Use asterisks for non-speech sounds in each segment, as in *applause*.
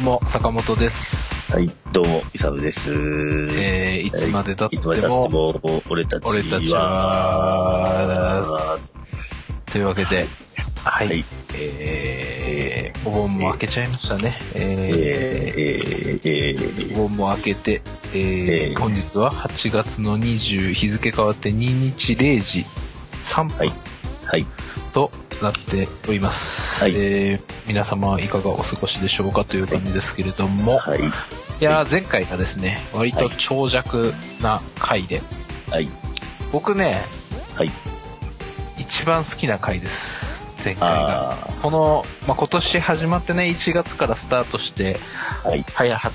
どうも、坂本です。はい、どうも、イサムです。えー、いつまで経っていつまで経っても、も、俺たちは、俺たちはというわけで、はい、はいえー、お盆も明けちゃいましたね。ええー、えー、えー、お盆も明けて、えーえー本日は8月の20、日付変わって2日0時3分はいはい、となっております。はいえー皆様いかがお過ごしでしょうかという感じですけれども、はい、いやー前回がですね、割と長尺な回で、はい、僕ね、はい。一番好きな回です。前回が。あこの、まあ、今年始まってね、1月からスタートして、ーはい、早は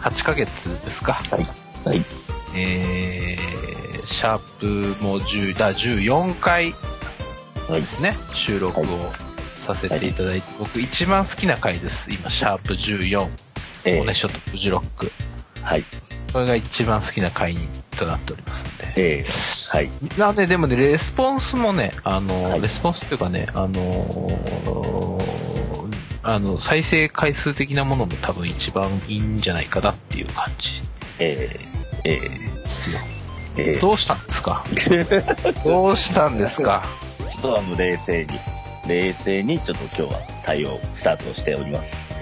8ヶ月ですか。はい、はい、えー、シャープも10、だ、14回はいで、すね、収録をさせていただいて、僕一番好きな回です。今、シャープ14、えモネショットフジロック。ー、はい、これが一番好きな回となっておりますんで。えー、はい、なんで、でもね、レスポンスもね、あの、はい。レスポンスっていうかね、あのーあの、再生回数的なものも多分一番いいんじゃないかなっていう感じ。えー、えですよ。ー、え。ー、どうしたんですか？*laughs* どうしたんですか？ちょっとあの、冷静に、冷静にちょっと今日は対応、スタートしております。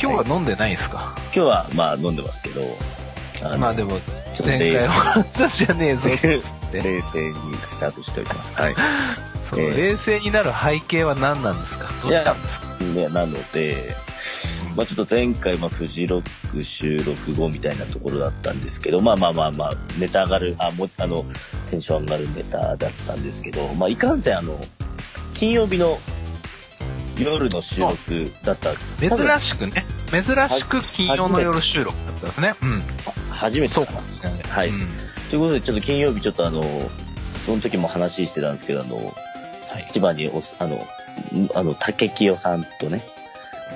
今日は飲んでないですか、今日は、まあ、飲んでますけど、あのまあでも、ちょっと前回の話じゃねえぞっつって。*laughs* 冷静にスタートしております。はい。そのええ冷静になる背景は何なんですか？どうしたんですか？ね、なので、まあちょっと前回、まあフジロック収録後みたいなところだったんですけど、まあまあまあまあ、ネタ上がる、あ、もあの、テンション上がるネタだったんですけど、まあいかんせんあの、金曜日の夜の収録だったんです。珍しくね、珍しく金曜の夜収録だったんですね。うん。初めてそうかなかもしれない。はいうんということで、ちょっと金曜日ちょっとあの、その時も話してたんですけど、あの、はい。一番にお、あの、あの、竹清さんとね、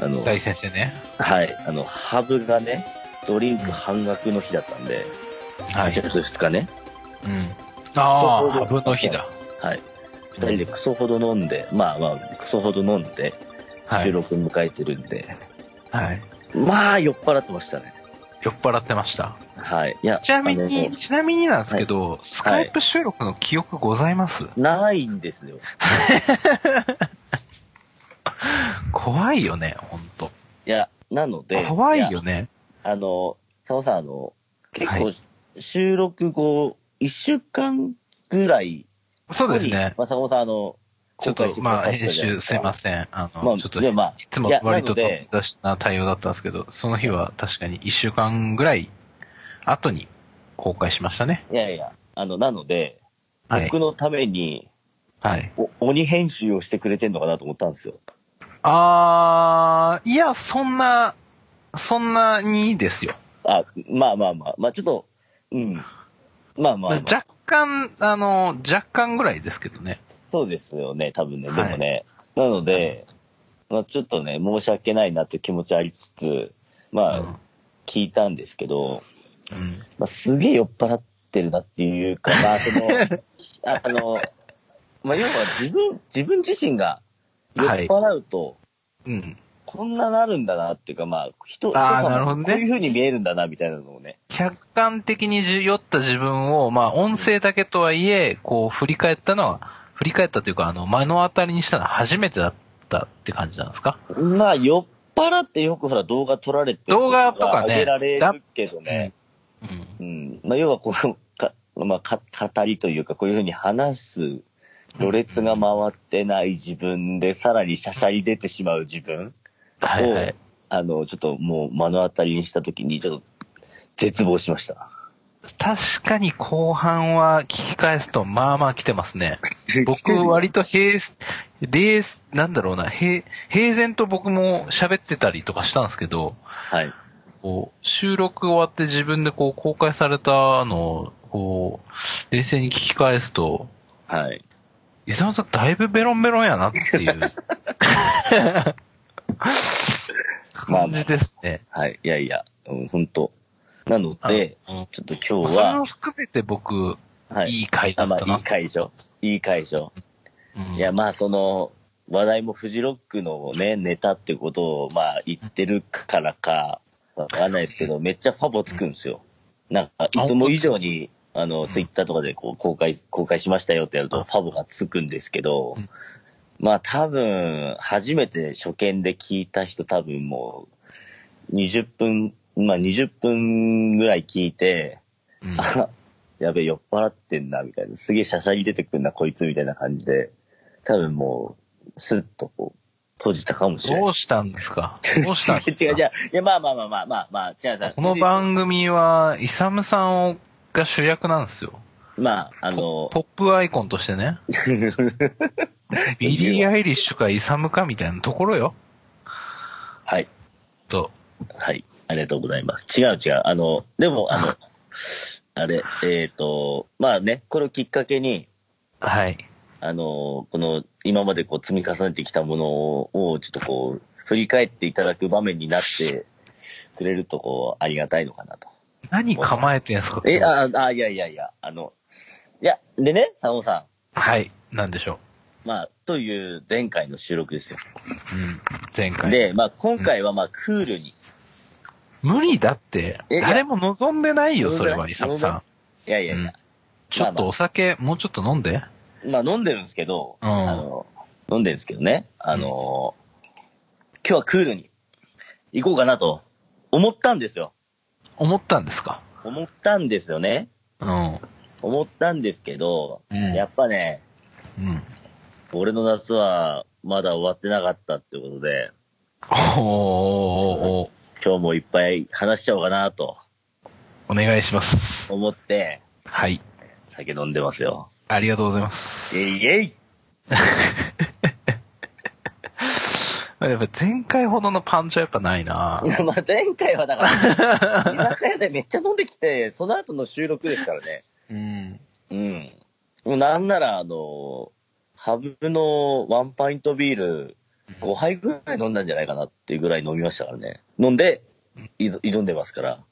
あの、大先生ね。はい。あの、ハブがね、ドリンク半額の日だったんで、はい。8月2日ね。うん。ああ、ハブの日だ。はい。二人でクソほど飲んで、まあまあ、クソほど飲んで、はい。収録迎えてるんで、はい。まあ、酔っ払ってましたね。酔っ払ってました。はい。いや、ちなみあに、ちなみになんですけど、スカイプ収録の記憶ございます、のないんですよ。*laughs* 怖いよね、ほんと。いや、なので、怖いやよね。あの、タオさん、あの、結構はい、収録後、一週間ぐらい、そうですね。まあ、坂本さん、あの、ちょっとまあ、編集すいません。あの、まあちょっと、いやまあいつも割と出した対応だったんですけど、その日は確かに一週間ぐらい後に公開しましたね。いやいや、あの、なので、はい僕。のために、はい。お鬼編集をしてくれてんのかなと思ったんですよ。あー、いや、そんな、そんなにですよ。あ、まあまあまあ、まあちょっと、うん。まあまあ、まあ、若干、あの、若干ぐらいですけどね。そうですよね、多分ね。はいでもね、なので、まあちょっとね、申し訳ないなっていう気持ちありつつ、まあ、うん聞いたんですけど、うん。まあすげえ酔っ払ってるなっていうか、まあその、*laughs* ああの、まあ要は自分、自分自身が酔っ払うと、うん。こんななるんだなっていうか、まあ、人、あなるほどねこういう風に見えるんだな、みたいなのをね。客観的に酔った自分を、まあ、音声だけとはいえ、こう、振り返ったのは、振り返ったというか、あの、目の当たりにしたのは初めてだったって感じなんですか？まあ、酔っ払ってよくほら動画撮られてる動画とかね上げられるけどね。うん。うん。まあ、要はこう、か、まあ、か、語りというか、こういうふうに話す、ろれつが回ってない自分で、さらにしゃしゃり出てしまう自分はいはい。あの、ちょっともう目の当たりにしたときに、ちょっと、絶望しました。確かに後半は聞き返すと、まあまあ来てますね。*laughs* 僕、割と平、冷、なんだろうな、平、平然と僕も喋ってたりとかしたんですけど、はい。こう、収録終わって自分でこう公開されたのを、こう、冷静に聞き返すと、はい。伊沢さんだいぶベロンベロンやなっていう *laughs* *laughs* 感じですね。はい。いやいや、うん、本当なので、ちょっと今日それはも、含めて僕、はいいい回だあ、まあ、い。い回でしょ。いい回でしょ。うんいや、まあ、その、話題もフジロックのね、ネタってことを、まあ、言ってるからか、わかんないですけど、めっちゃファボつくんですよ。なんか、いつも以上に、あの、ツイッターとかでこう、公開、公開しましたよってやると、ファボがつくんですけどうん、まあ多分、初めて初見で聞いた人多分もう、20分、まあ20分ぐらい聞いて、うんあ、やべえ、酔っ払ってんな、みたいな。すげえシャシャリ出てくんな、こいつ、みたいな感じで、多分もう、スッとこう、閉じたかもしれない。どうしたんですか？どうしたんです *laughs* 違う違う。いや、まあまあまあまあまあまあ、違う違う。この番組は、イサムさんをが主役なんですよ。まあ、あの、ポップアイコンとしてね。*laughs* ビリー・アイリッシュかイサムかみたいなところよ。はい。と。はい。ありがとうございます。違う違う。あの、でも、あの、*laughs* あれ、えっ、と、まあね、これをきっかけに、はい。あの、この、今までこう積み重ねてきたものを、ちょっとこう、振り返っていただく場面になってくれると、こう、ありがたいのかなと。何構えてんすか？え、あ、あ、いやいやいや、あの、いや、でね、佐野さはい。なんでしょん。まあ、という前回の収録ですよ。う。うん。前回。で、まあ、今回はまあ、クールに。無理だって。えいや誰も望んでないよ、それは、イサムさん。いやいやいや。ちょっとお酒、もうちょっと飲んで。まあ飲んでるんですけど、うんあの、飲んでるんですけどね、あの、今日はクールに行こうかなと思ったんですよ。思ったんですか？思ったんですよね。うん。思ったんですけど、うんやっぱね、うん。俺の夏はまだ終わってなかったってことで、お今日もいっぱい話しちゃおうかなとお願いします。思って、はい。酒飲んでますよ。ありがとうございます。イェイイェイ *laughs* やっぱ前回ほどのパンチはやっぱないな *laughs* まあ前回はだから、居酒屋でめっちゃ飲んできて、その後の収録ですからね。うん。うん。もうなんなら、あの、ハブのワンパイントビール5杯ぐらい飲んだんじゃないかなっていうぐらい飲みましたからね。飲んで、挑んでますから。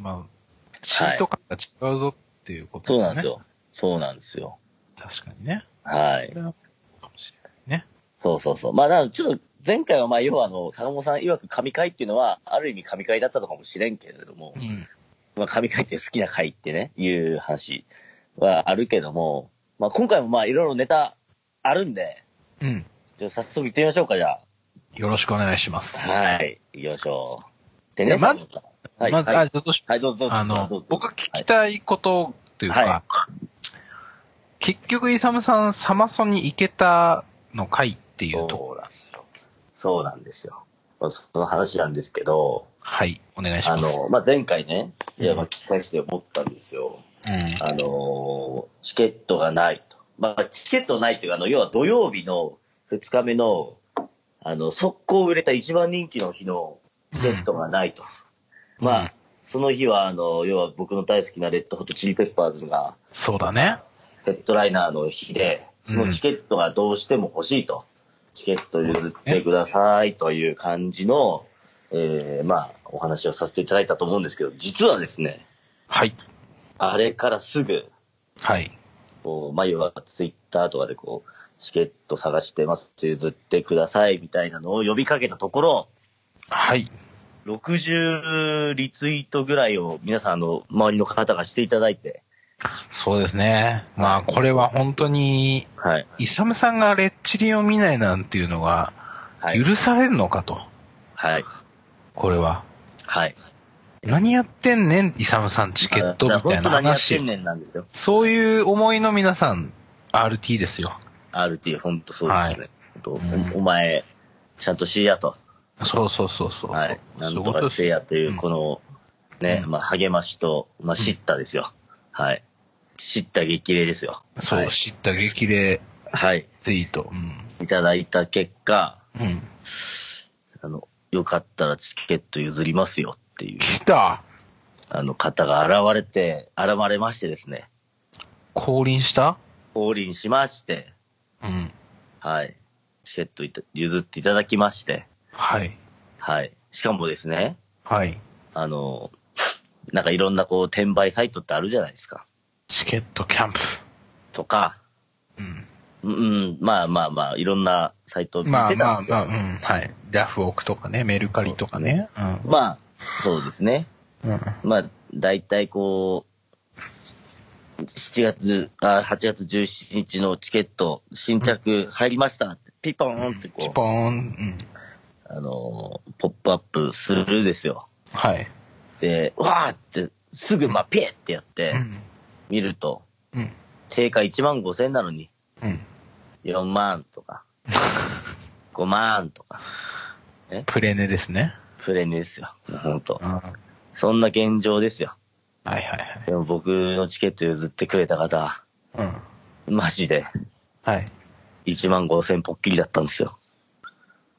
まあ、チート感が違うぞっていうことそうなんです。よ。そうなんですよ。確かにね。はい。それはかもしれないね。そうそうそう。まあ、なちょっと前回はまあ、要はあの、坂本さん曰く神回っていうのは、ある意味神回だったのかもしれんけれども、うん。まあ、神回って好きな回ってね、いう話はあるけども、まあ、今回もまあ、いろいろネタあるんで、うん。じゃあ早速行ってみましょうか、じゃあ。よろしくお願いします。はい。行きましょう。でね、ま佐藤さんはい。まず、はい、はいどうぞあの僕が聞きたいことというか、は結局、イサムさん、サマソに行けたのかいっていうところ。そうなんですよ。そうなんですよ。まあその話なんですけど、はい、お願いします。あの、まあ、前回ね、いや、まあ、聞き返して思ったんですよ。うん。あの、チケットがないと。まあ、チケットないっていうか、あの、要は土曜日の2日目の、あの、速攻売れた一番人気の日のチケットがないと。まあ、その日は、あの、要は僕の大好きなレッドホットチリペッパーズが、そうだね。ヘッドライナーの日で、そのチケットがどうしても欲しいと。チケット譲ってくださいという感じの、えー、まあ、お話をさせていただいたと思うんですけど、実はですね、はい。あれからすぐ、はい。こう、まあ、要はツイッターとかでこう、チケット探してます、譲ってくださいみたいなのを呼びかけたところ、はい。60リツイートぐらいを皆さんあの、周りの方がしていただいて、そうですね。まあ、これは本当に、はい。イサムさんがレッチリを見ないなんていうのが、はい。許されるのかと。はい。これは。はい。何やってんねん、イサムさんチケットみたいな本当何やって話ん。ねんなんですよ。そういう思いの皆さん、RT ですよ。RT、ほんとそうですね。ほんとうんお前、ちゃんとしやと。そうそうそうそう。はい。なそういんとかせやというう、んこの、ね、うんまあ、励ましと、まあ、知ったですよ。はい。知った激励ですよ。そう、はい知った激励はい。ツイート。いただいた結果、うん。うん。あの、よかったらチケット譲りますよっていう、来たあの方が現れて、現れましてですね、降臨した？降臨しまして、うん。はい。チケットいた譲っていただきまして、はい。はい。しかもですね、はい。あの、なんかいろんなこう、転売サイトってあるじゃないですか。チケットキャンプ。とか、うん。うん、まあまあまあ、いろんなサイトを見まあてたんですよ。まあまあ、うん、はい。ヤフオクとかね、メルカリとかね。まあ、そうですね。うん。うん。まあ、大体こう、7月、あ、8月17日のチケット、新着入りましたって、ピポーンってピこポーン。うん。う、あのー、ポップアップするですよ。はい。で、わーって、すぐ、まあ、ピエってやってう、ん。見ると、うん。定価1万5千なのに、うん。4万とか、*laughs* 5万とか、プレネですね。プレネですよ。もうほんとうん。。はいそんな現状ですよ。はいはい。でも僕のチケット譲ってくれた方、うん。マジではい。1万5千ぽっきりだったんですよ。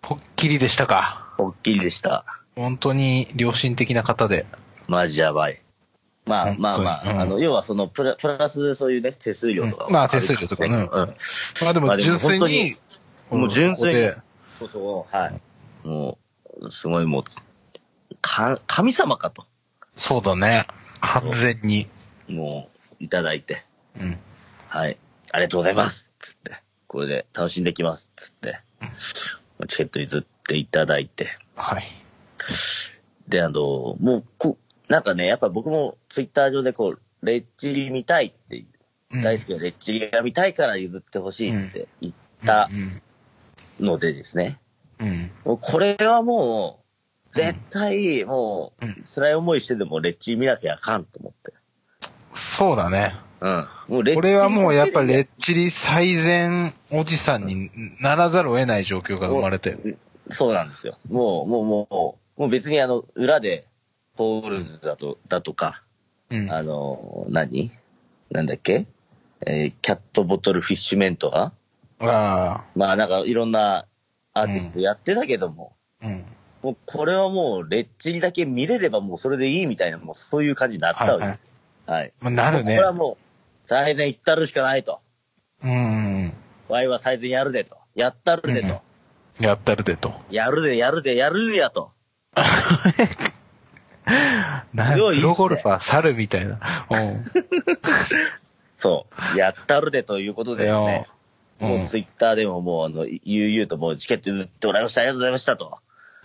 ぽっきりでしたか？ぽっきりでした。本当に良心的な方で。マジやばい。まあまあまあ、うんあの、要はそのプラ、プラスそういうね、手数料とか、うんまあ手数料とかねうん。まあでも純粋に、もう純粋にそうそう、はい。もう、すごいもう、か、神様かと。そうだね。完全に。もう、いただいて。うん。はい。ありがとうございますつって。これで楽しんできますつって。チケット譲っていただいて。はい。で、あの、もう、こなんかね、やっぱ僕もツイッター上でこう、レッチリ見たいって、うん大好きなレッチリが見たいから譲ってほしいって言ったのでですね。うん。うん。もうこれはもう、絶対もう辛い思いしてでもレッチリ見なきゃあかんと思って。そうだね。うん。もうレッチリこれはもうやっぱレッチリ最善おじさんにならざるを得ない状況が生まれてる。そうなんですよ。もう、もう、もう、もう別にあの、裏で、ポールズだと、だとか、うん。あの、何？なんだっけ？えーキャットボトルフィッシュメントが？あまあなんかいろんなアーティストやってたけども、あ。うん。もうこれはもうレッチリだけ見れればもうそれでいいみたいな、もうそういう感じになったわけです。はい。まあなるねこれ。はもう、最善行ったるしかないと。うん。ワイは最善やるでと。やったるでと。やったるでと。やるで、やるで、やるんやと。*laughs* なんプロゴルファー猿みたいな。うん。*laughs* そう。やったるでということでですね。うんもうツイッターでももうあの、悠々ともうチケット譲ってもらいました。ありがとうございましたと。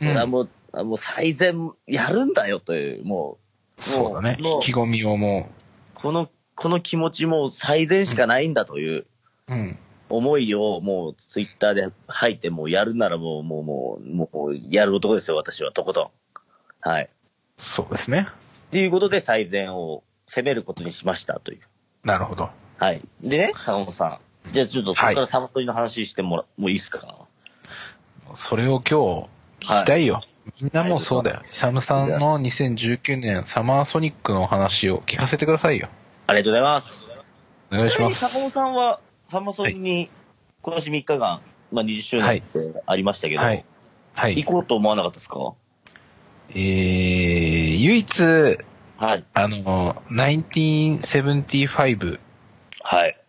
うんこれはもう、あもう最善やるんだよという、もう、そうだね。意気込みをもこの、この気持ちもう最善しかないんだというう、うん。思いをもうツイッターで吐いてもうやるならもう、もう、もう、もうやる男ですよ、私は、とことん。はい。そうですね。っていうことで最善を攻めることにしましたという。なるほど。はい。でね、坂本さん。じゃあちょっとそこからサマソニの話してもら、もういいっすか？それを今日聞きたいよ。みんなもうそうだよ。サムさんの2019年サマーソニックのお話を聞かせてくださいよ。ありがとうございます。お願いしまちなみに坂本す。さんは、サマソニに今年3日間、まあ20周年ってありましたけど、はい。はい行。こうと思わなかったですか？えー、唯一、はい。あの、1975、はい。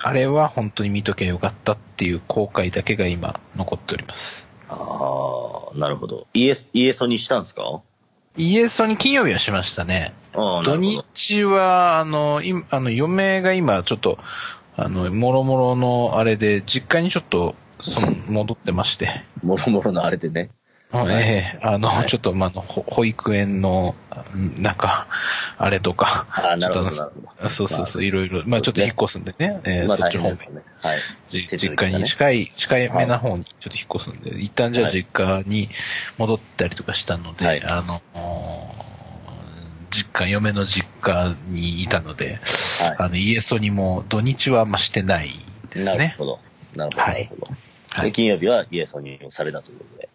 あれは本当に見とけばよかったっていう後悔だけが今残っております。ああ、なるほど。イエス、イエソにしたんですか？イエストに金曜日はしましたね。土。日は、あの、今、あの、嫁が今、ちょっと、あの、もろもろのあれで、実家にちょっと、その、戻ってまして。*laughs* もろもろのあれでね。ええあの、ちょっと、まあ、保育園の、んなんか、あれとか、ああ、なるほど、そうそうそう、いろいろ、まあ、ちょっと引っ越すんでね、ええまあそっち方面。はい。実家に近い、近いめな方にちょっと引っ越すんで、一旦じゃあはい実家に戻ったりとかしたので、はいあの、実家、嫁の実家にいたので、はあの、家ソにも土日はあんましてないでい。すね。なるほど。なるほど。はい金曜日はイエソにされたということで。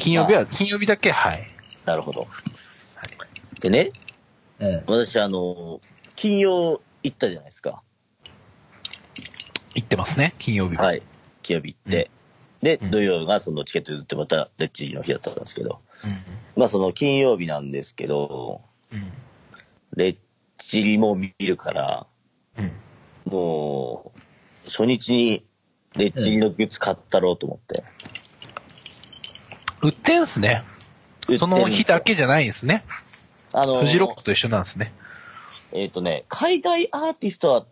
金曜日は、金曜日だけ、はい。なるほど。でね、うん。私、あの、金曜行ったじゃないですか。行ってますね、金曜日は。はい。金曜日行って。で、うん土曜がそのチケット譲ってまたレッチリの日だったんですけど、うん。まあその金曜日なんですけど、うん。レッチリも見るから、うん。もう、初日にレッチリのグッズ買ったろうと思って。売ってんすね。その日だけじゃないんですね。あの、フジロックと一緒なんですね。えっ、とね、海外アーティストは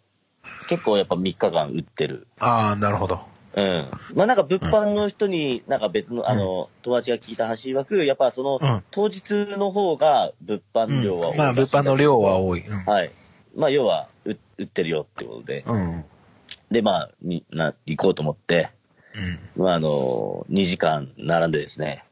結構やっぱ3日間売ってる。ああ、なるほど。うん。まあなんか物販の人に、なんか別の、あの、友達が聞いた話曰く、やっぱその、うん当日の方が物販量は多い、まあ、物販の量は多い。うん。はい。まあ要は、う売ってるよってことで。うん。で、まあ、に、な、行こうと思って、うん。まああの、2時間並んでですね。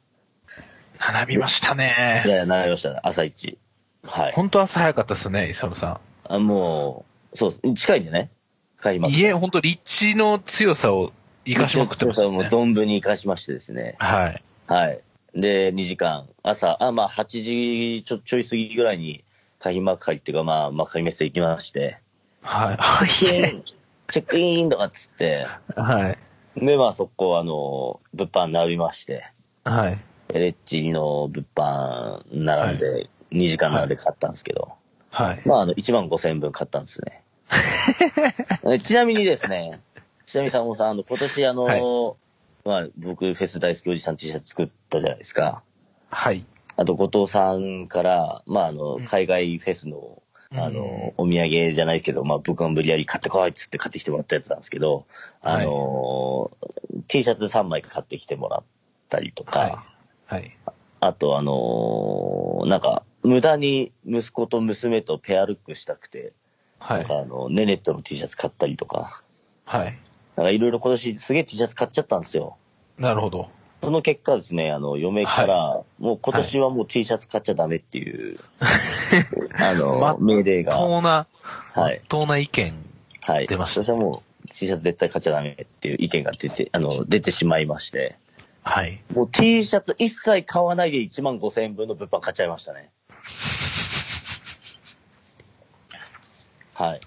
並びましたいね。やいや、並びましたね。朝一。はい。本当朝早かったですね、イサムさあもう、そうです。近いんでね。開ん。幕。家、本当立地の強さを生かしまくってましたもうね。存分に生かしましてですね。はい。はい。で、2時間、朝、あ、まあ、8時ちょ、ちょい過ぎぐらいに、開幕会っていうか、まあ、幕張メッセ行きまして、はい。は *laughs* い。チェックインとかっつって、はい。で、まあ、そこ、あの、物販並びまして、はい。レッチの物販並んで、2時間並んで買ったんですけど、はい。まあ、あの、1万5千円分買ったんですね。*laughs* えちなみにですね、ちなみに坂本さん、あの、今年あの、はいまあ、僕、フェス大好きおじさん T シャツ作ったじゃないですか。はい。あと、後藤さんから、まあ、あの、海外フェスの、うんあの、お土産じゃないけど、まあ、僕は無理やり買ってこいっつって買ってきてもらったやつなんですけど、あの、T シャツ3枚買ってきてもらったりとか、はい。はい。あと、あの、なんか、無駄に息子と娘とペアルックしたくて、はい。なんかあの、ネネットの T シャツ買ったりとか、はい。なんかいろいろ今年すげえ T シャツ買っちゃったんですよ。なるほど。その結果ですね、あの、嫁から、もう今年はもう T シャツ買っちゃダメっていう、*laughs* あの、ま命令が、当な、はい。当な意見。はい。出ましたそれはもう T シャツ絶対買っちゃダメっていう意見が出て、あの、出てしまいまして、はい。もう T シャツ一切買わないで1万5千円分の物販買っちゃいましたね。*laughs* はい。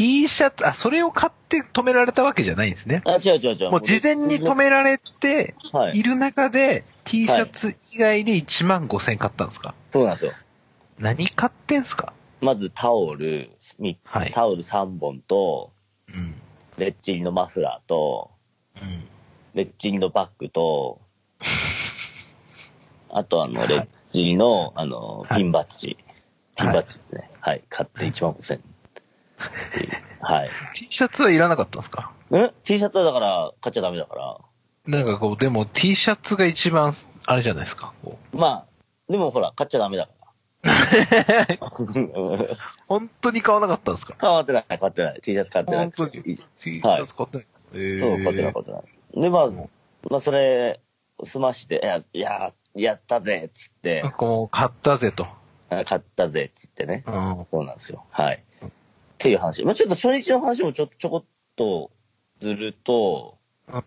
T シャツ、あ、それを買って止められたわけじゃないんですね。あ、違う違う違う。もう事前に止められてはいいる中で、T シャツ以外で1万5千買ったんですか？そうなんですよ。何買ってんすか？まずタオル、みはいタオル3本と、うん。レッチリのマフラーと、うん。レッチリのバッグと、*laughs* あとあの、レッチリの、あの、はいピンバッジ。ピンバッジですね。はい。買って1万5千。はい。T シャツはいらなかったんですか？ん ?T シャツはだから、買っちゃダメだから。なんかこう、でも T シャツが一番、あれじゃないですか？こうまあ、でもほら、買っちゃダメだから。*laughs* 本当に買わなかったんですか？買ってない、買ってない。T シャツ買ってない。本当に？T シはいャツ買ってない？えーそう、買ってない、買ってない。で、まあ、まあ、それ、済まして、いや、いや、やったぜ、っつって、*laughs* こう、買ったぜと。あ買ったぜ、っつってね。うん。そうなんですよ。はい。っていう話。まあ、ちょっと初日の話もちょちょこっとするとうん、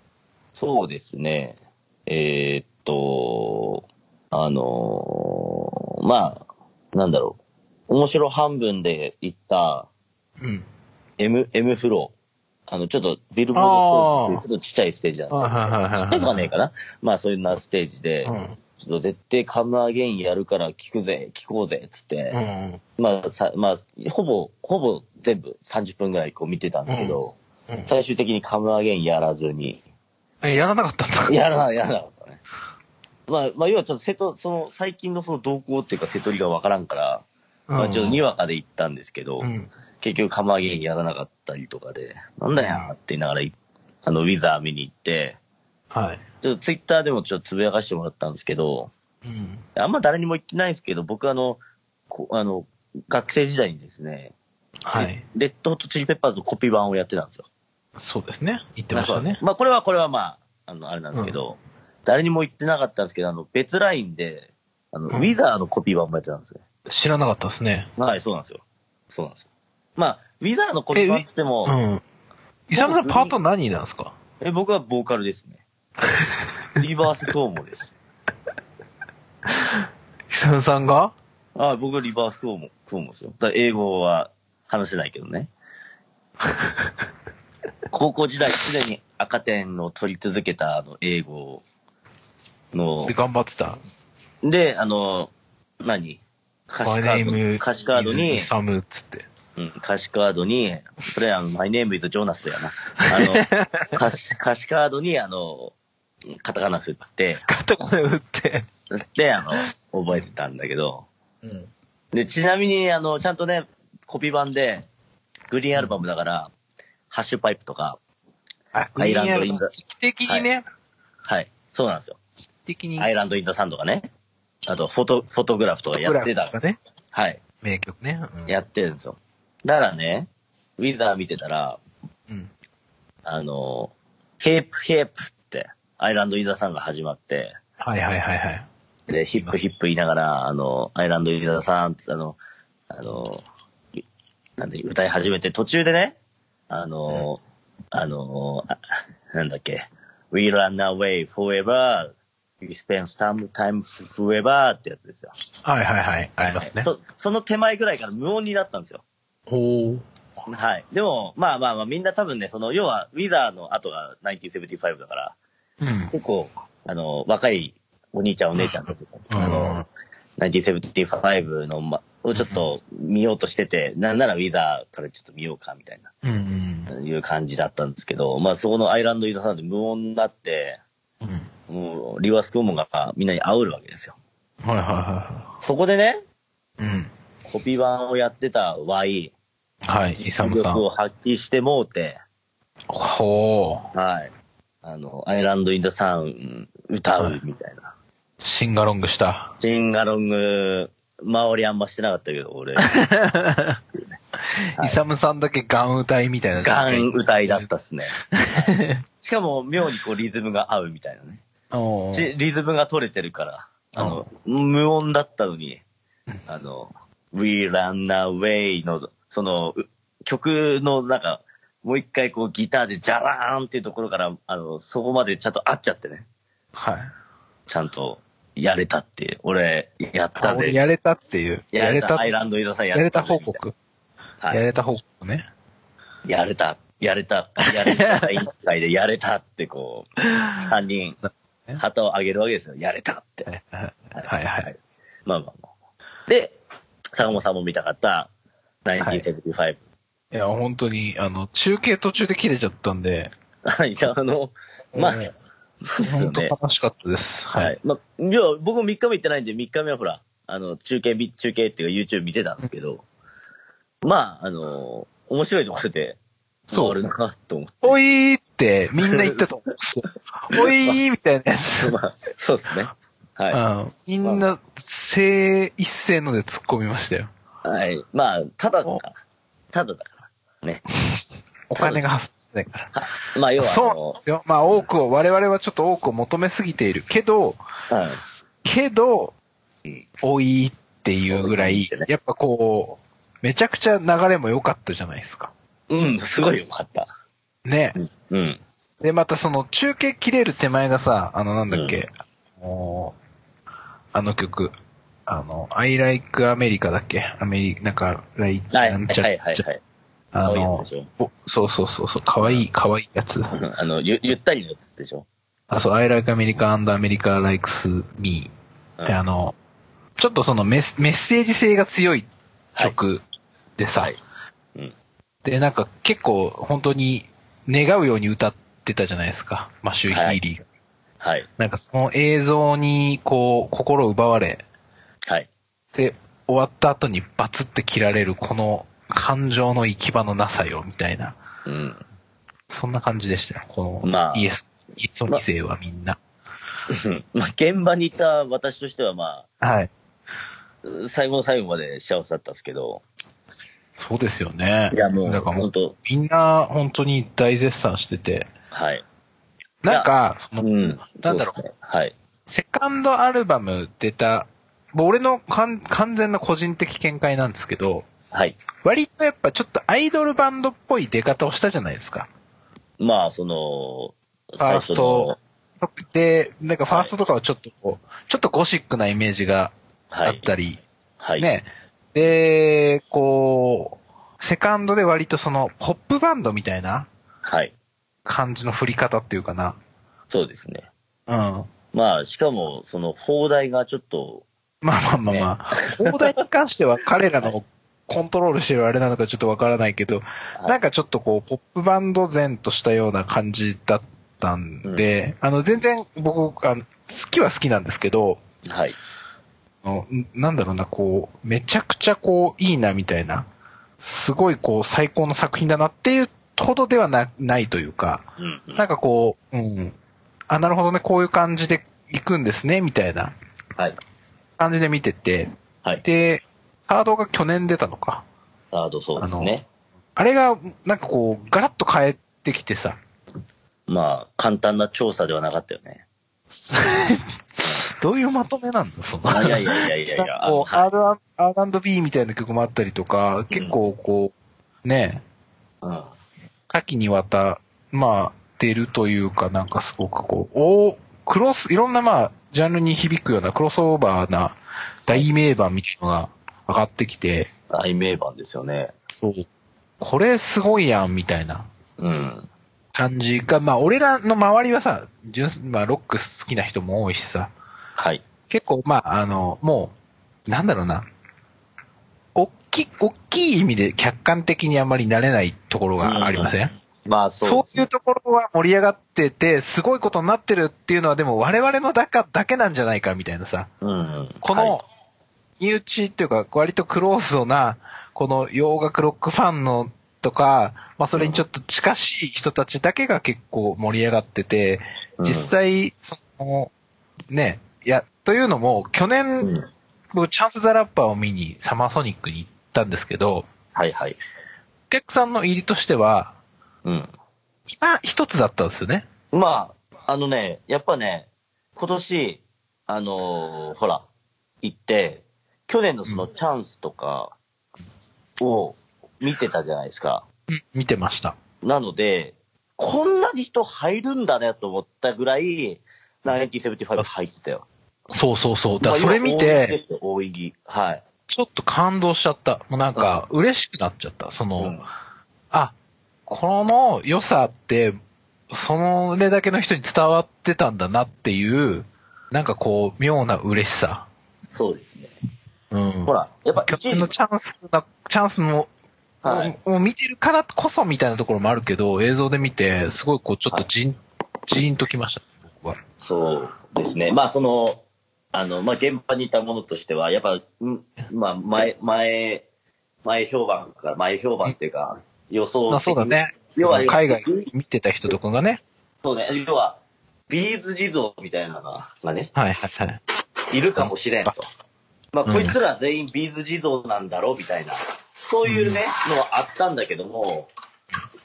そうですね。えーっと、あのーまあ、なんだろう。面白半分で行ったうん。M、M フロー。あの、ちょっとビルボードステージっていうちょっとちっちゃいステージなんですよ。ちっちゃくはねえかな。まあ、そういうなステージで、うん。と絶対カムアゲインやるから聞くぜ、聞こうぜ、つって、うん。まあ、さ、まあ、ほぼ、ほぼ全部30分ぐらいこう見てたんですけど、うん。最終的にカムアゲインやらずに、え、やらなかったんだ。やらない、やらなかったね。まあ、まあ、要はちょっと瀬戸、その、最近のその動向っていうか瀬戸りがわからんから、まあ、ちょっとにわかで行ったんですけど、うん。結局カムアゲインやらなかったりとかで、なんだよって言いながらい、あの、ウィザー見に行って、はい。ちょっとツイッターでもちょっとつぶやかしてもらったんですけど、うん。あんま誰にも言ってないんですけど、僕あの、こあの、学生時代にですね、はい。レッドホットチリペッパーズのコピー版をやってたんですよ。そうですね。言ってましたね。まあこれはこれはまあ、あの、あれなんですけど、誰にも言ってなかったんですけど、あの、別ラインで、あの、うんウィザーのコピー版もやってたんですよ。知らなかったですね。はい、そうなんですよ。そうなんですよ。まあ、ウィザーのコピー版って言っても、うん。イサムさんパート何なんですか？え、僕はボーカルですね。リバーストーモです。イサムさんが？あ僕はリバーストーモ、トーモですよ。英語は話せないけどね。*laughs* 高校時代常に赤点を取り続けたあの英語ので、頑張ってた？で、あの、何？歌詞カード歌詞カードにイ、サムっつって。うん、歌詞カードに、それあの、My name is Jonas だよな。あの、*laughs* 歌詞、歌詞カードに、あの、カタカナ振って、カタカナ打って。そして、あの、覚えてたんだけど、うん。で、ちなみに、あの、ちゃんとね、コピー版で、グリーンアルバムだから、ハッシュパイプとか、あ、アイランドインザ時期的にね、はい。そうなんですよ。的にアイランド・イン・ザ・サンとかね。あと、フォト、フォトグラフとかやってたね、はい。名曲ね。うんやってるんですよ。だからね、ウィザー見てたら、うん。あの、ヘープヘープって、アイランド・イン・ザ・サンが始まって、はいはいはいはい。で、ヒップヒップ言いながら、あの、アイランド・イン・ザ・サンって、あの、あの、いなんで、歌い始めて、途中でね、あの、あの、あなんだっけ、We run away forever, we spend some time forever ってやつですよ。はいはいはい。ありますね。そその手前ぐらいから無音になったんですよ。ほう。はい。でも、まあまあまあ、みんな多分ね、その、要は、ウィザーの後が1975だから、うん。結構、あの、若いお兄ちゃんお姉ちゃんたち、うんあの、1975の、ま、をちょっと見ようとしてて、なんならウィザーからちょっと見ようか、みたいうんな、いう感じだったんですけど、まあ、そこのアイランド・イザさんで無音になって、うん。もう、リワースクオモンがみんなに煽るわけですよ。はいはいはそこでね。うん。コピー版をやってた Y、はい、イサムさ力をん。発揮してもうて、ほう。はい。あの、アイランド・イン・ザ・サン歌うみたいな。シンガロングした。シンガロング、周りあんましてなかったけど、俺、*laughs* イサムさんだけガン歌いみたいな。ガン歌いだったっすね。しかも、妙にこうリズムが合うみたいなね。リズムが取れてるから、あの、無音だったのに、あの、We Run Away の、その、う曲のなんか、もう一回こうギターでジャラーンっていうところから、あの、そこまでちゃんと合っちゃってね。はい。ちゃんとやれたって、俺、やっあたぜ。俺やれたっていう。やれた。アイランド伊沢さんややれた報ぜみたい告。なはいやれた報告ね。やれた、やれた、やれた、委員会でやれたってこう、*laughs* 三人、旗を上げるわけですよ。やれたって。はいはいはい。まあまあまあ。で、坂本さんも見たかった、1975。いや、本当に、あの、中継途中で切れちゃったんで、はい、じゃあ、あの、まあ、そうですよ本当ね。楽しかったです。ははいい。。まあ、いや、僕も3日目行ってないんで、3日目はほら、あの、中継、み中継っていうか YouTube 見てたんですけど、まあ、あの、面白いところで、そうあるなと思って。おいーってみんな言ったと思うんですよ。*laughs* おいーみたいなやつ。まあ、そうですね。はうんみんな、せ一斉ので突っ込みましたよ。い。はい。まあ、ただだから。ただだから。ね。*laughs* お金が発生してないから。はまあ、要は、そうですよ。まあ多くを、我々はちょっと多くを求めすぎているけど、あの、はい。けどうん、多いっていうぐらいやっぱこう、めちゃくちゃ流れも良かったじゃないですか。うん、すごいよかった。ね。うん。で、またその中継切れる手前がさ、あのなんだっけ、もうあの曲、あの、I like America だっけ？アメリカ、なんか、ライはい、なんちゃはい、はい、はい。あ可愛いやつのそうそうそうそう、かわいい、かわいいやつ。*laughs* あの、ゆ、ゆったりのやつでしょ？あ、そう、I like America and America likes me って、うんあの、ちょっとそのメッメッセージ性が強い曲でさ、はい。うん。で、なんか結構本当に願うように歌ってたじゃないですか、マシュー・ヒーリーが。はい。なんかその映像にこう、心奪われ、はい。で、終わった後にバツって切られるこの感情の行き場のなさよ、みたいな。うん。そんな感じでしたよ。この、まあイエス、イエス2世はみんな。まあ、*laughs* 現場にいた私としては、まはい。あ、最後の最後まで幸せだったんですけど、そうですよね。いや、もう、だからもう、みんな本当に大絶賛してて、はい。なんか、その、うん。なんだろうね。はい。セカンドアルバム出た、もう俺のかん完全な個人的見解なんですけど、はい。割とやっぱちょっとアイドルバンドっぽい出方をしたじゃないですか。まあ、その、ファーストの、で、なんかファーストとかはちょっとこう、ちょっとゴシックなイメージがあはい。ったり、はい。ね。で、こう、セカンドで割とその、ポップバンドみたいなはい。感じの振り方っていうかな。そうですね。うん。まあ、しかも、その、放題がちょっと、まあまあまあまあ。放題に関しては彼らのコントロールしてるあれなのかちょっとわからないけど、はいなんかちょっとこう、ポップバンド前としたような感じだったんで、あの、全然僕、あの好きは好きなんですけど、はい。あのんなんだろうな、こう、めちゃくちゃこう、いいなみたいな、すごいこう、最高の作品だなっていうほどではなないというか、うんうん。なんかこう、うん。あ、なるほどね、こういう感じで行くんですね、みたいなはい。感じで見てて、はい。で、サードが去年出たのか。サードそうですね。あれが、なんかこう、ガラッと変えてきてさ、まあ、簡単な調査ではなかったよね。*laughs* どういうまとめなんだ、そんな。あいやいやいやいやいや。あのこう、R&、R&B みたいな曲もあったりとか、結構こう、ね、うん。多岐にわた、まあ、出るというか、なんかすごくこう、おクロス、いろんなまあ、ジャンルに響くようなクロスオーバーな大名盤みたいなのが上がってきて、大名盤ですよね。そう。これすごいやん、みたいなうん。感じが、まあ、俺らの周りはさ、純まあ、ロック好きな人も多いしさ、はい。結構、まあ、あの、もう、なんだろうな、おっき、おっきい意味で客観的にあまりなれないところがありません、まあ、そうそういうところは盛り上がってて、すごいことになってるっていうのはでも我々のだかだけなんじゃないかみたいなさ、うん。こはいの、身内っていうか割とクローズドな、この洋楽ロックファンのとか、まあそれにちょっと近しい人たちだけが結構盛り上がってて、うん実際、その、ね、いや、というのも、去年、うん。僕チャンス・ザ・ラッパーを見にサマーソニックに行ったんですけど、はいはい。お客さんの入りとしては、うん。今一つだったんですよね。まあ、あのね、やっぱね、今年、あのーほら、行って、去年のそのチャンスとかを見てたじゃないですか。うん、見てました。なので、こんなに人入るんだねと思ったぐらい、1975入ってたよ。そうそうそう。だからそれ見て、、大。はい。ちょっと感動しちゃった。もうなんか、嬉しくなっちゃった。その、うんあ、この良さって、そのれだけの人に伝わってたんだなっていう、なんかこう、妙な嬉しさ。そうですね。うん。ほら、やっぱ去一のチャンスな、チャンスの、はいもう見てるからこそみたいなところもあるけど、映像で見て、すごいこう、ちょっとじん、じーんときました、僕は。そうですね。まあ、その、あの、まあ、現場にいたものとしては、やっぱ、んまあ、前、前、前評判から、前評判っていうか、予想まあそうだね。要は、海外見てた人とかがね。そうね、要は、 B'z 地蔵みたいなのがね、はいはいはい。いるかもしれんと。まあ、うんこいつら全員 B'z 地蔵なんだろうみたいな、そういうね、のはあったんだけども、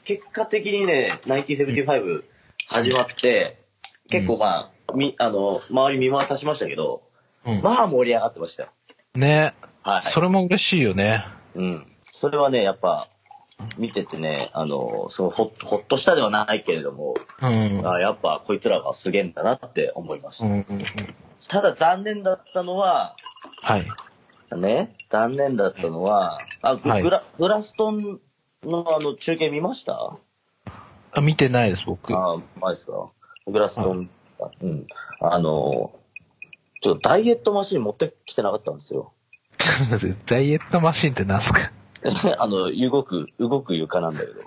結果的にね、1975始まって、結構まあ、み、あの、周り見渡しましたけど、うん。まあ盛り上がってましたよ。ね。はい。それも嬉しいよね。うん。それはね、やっぱ、見ててね、あの、そのほ、ほっとしたではないけれども、うん。あやっぱこいつらがすげえんだなって思いました。うんうんうん。ただ残念だったのは、はい。ね、残念だったのは、あ、グはいグラグラストンのあの中継見ました？あ、見てないです、僕。あ、マジですか。グラストン、うん。あの、ちょっとダイエットマシン持ってきてなかったんですよ。ちょっと待って、ダイエットマシンってなんすか？*laughs* あの、動く、動く床なんだけど。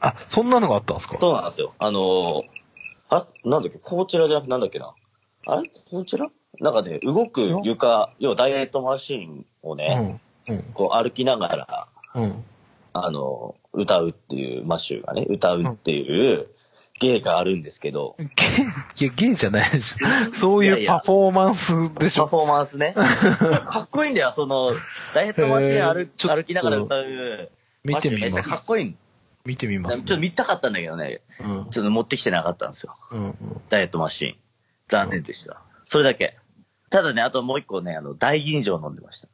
あ、そんなのがあったんですか？そうなんですよ。あの、あ、なんだっけ、こちらじゃなくてなんだっけな？あれ？こちら？なんかね、動く床、要はダイエットマシンをね、うん。うん。こう歩きながら、うん。あの、歌うっていう、マッシュがね、歌うっていう芸があるんですけど、ゲー、いや、ゲーじゃないでしょ。そういやいうやパフォーマンスでしょ。パフォーマンスね。*laughs* かっこいいんだよ、その、ダイエットマシン歩歩きながら歌う。見てみマッシュめっちゃます。かっこいい。見てみます、ちょっと見たかったんだけどね、うん。ちょっと持ってきてなかったんですよ。うん。うん。ダイエットマシン。残念でした。それだけ。ただね、あともう一個ね、あの、大吟醸飲んでました。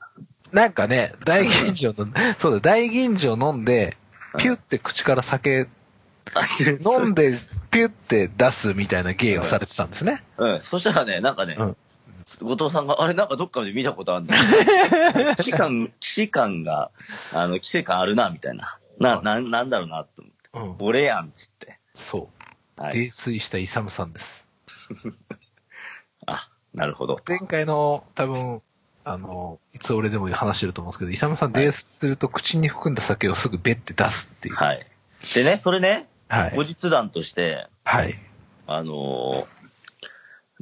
なんかね、大吟醸の、*laughs* そうだ、大吟醸飲んで、ピュって口から酒飲んで、ピュって出すみたいな芸をされてたんですね。うん。そしたらね、なんかね、うん後藤さんが、あれなんかどっかで見たことあるんだ。*laughs* 既視感、既視感が、あの、既視感あるな、みたいな。な、な、なんだろうな、と思って。うん。俺やん、つって。そう。はい。泥酔したイサムさんです。*laughs* あ、なるほど。前回の多分、あの、いつ俺でも話してると思うんですけど、イサムさん泥酔すると口に含んだ酒をすぐベッて出すっていう。はい。でね、それね、はい後。日談として、はい。あのー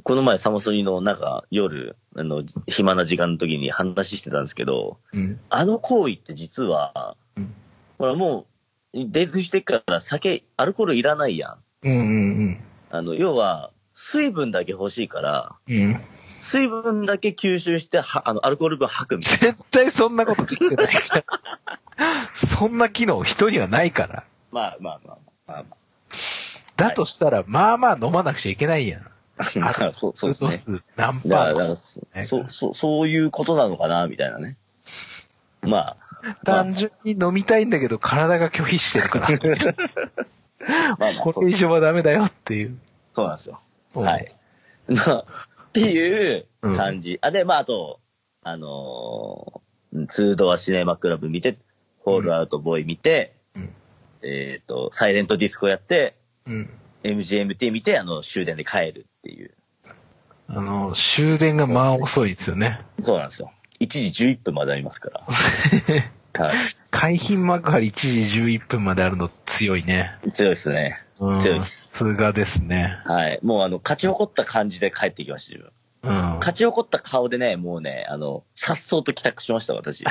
この前サマソニのなんか夜、あの、暇な時間の時に話してたんですけど、うん。あの行為って実は、うんほらも泥酔してっから酒、アルコールいらないやん。うんうんあの、要は、水分だけ欲しいから、うん。うん。水分だけ吸収して、は、あの、アルコール分吐くみたい絶対そんなことできてないじゃん。*laughs* そんな機能人にはないから。な。まあまあまあまあまだとしたら、まあまあ飲まなくちゃいけないやん。あ。*laughs* まあ、そう、そうですね。何パーからそそう、そう、そういうことなのかな、みたいなね。まあ。まあ単純に飲みたいんだけど体が拒否してるから。まあ *laughs* まあ、これ以上はダメだよっていう。そうなんですよ。うんはい。*laughs* まあ、っていう感じ。あ、で、まあ、あと、あのー、ツードアシネマクラブ見て、ホールアウトボーイ見て、うんえっ、と、サイレントディスコやって、うん。MGMT 見て、あの、終電で帰るっていう。あの、終電がまあ遅いですよね。そうなんですよ。1時11分までありますから。*laughs* は海浜幕張1時11分まであるの強いね。い。強いですね。うん。強いですさすがですね。はい。もうあの、勝ち誇った感じで帰ってきました、自分。うん。勝ち誇った顔でね、もうね、あの、颯爽と帰宅しました、私。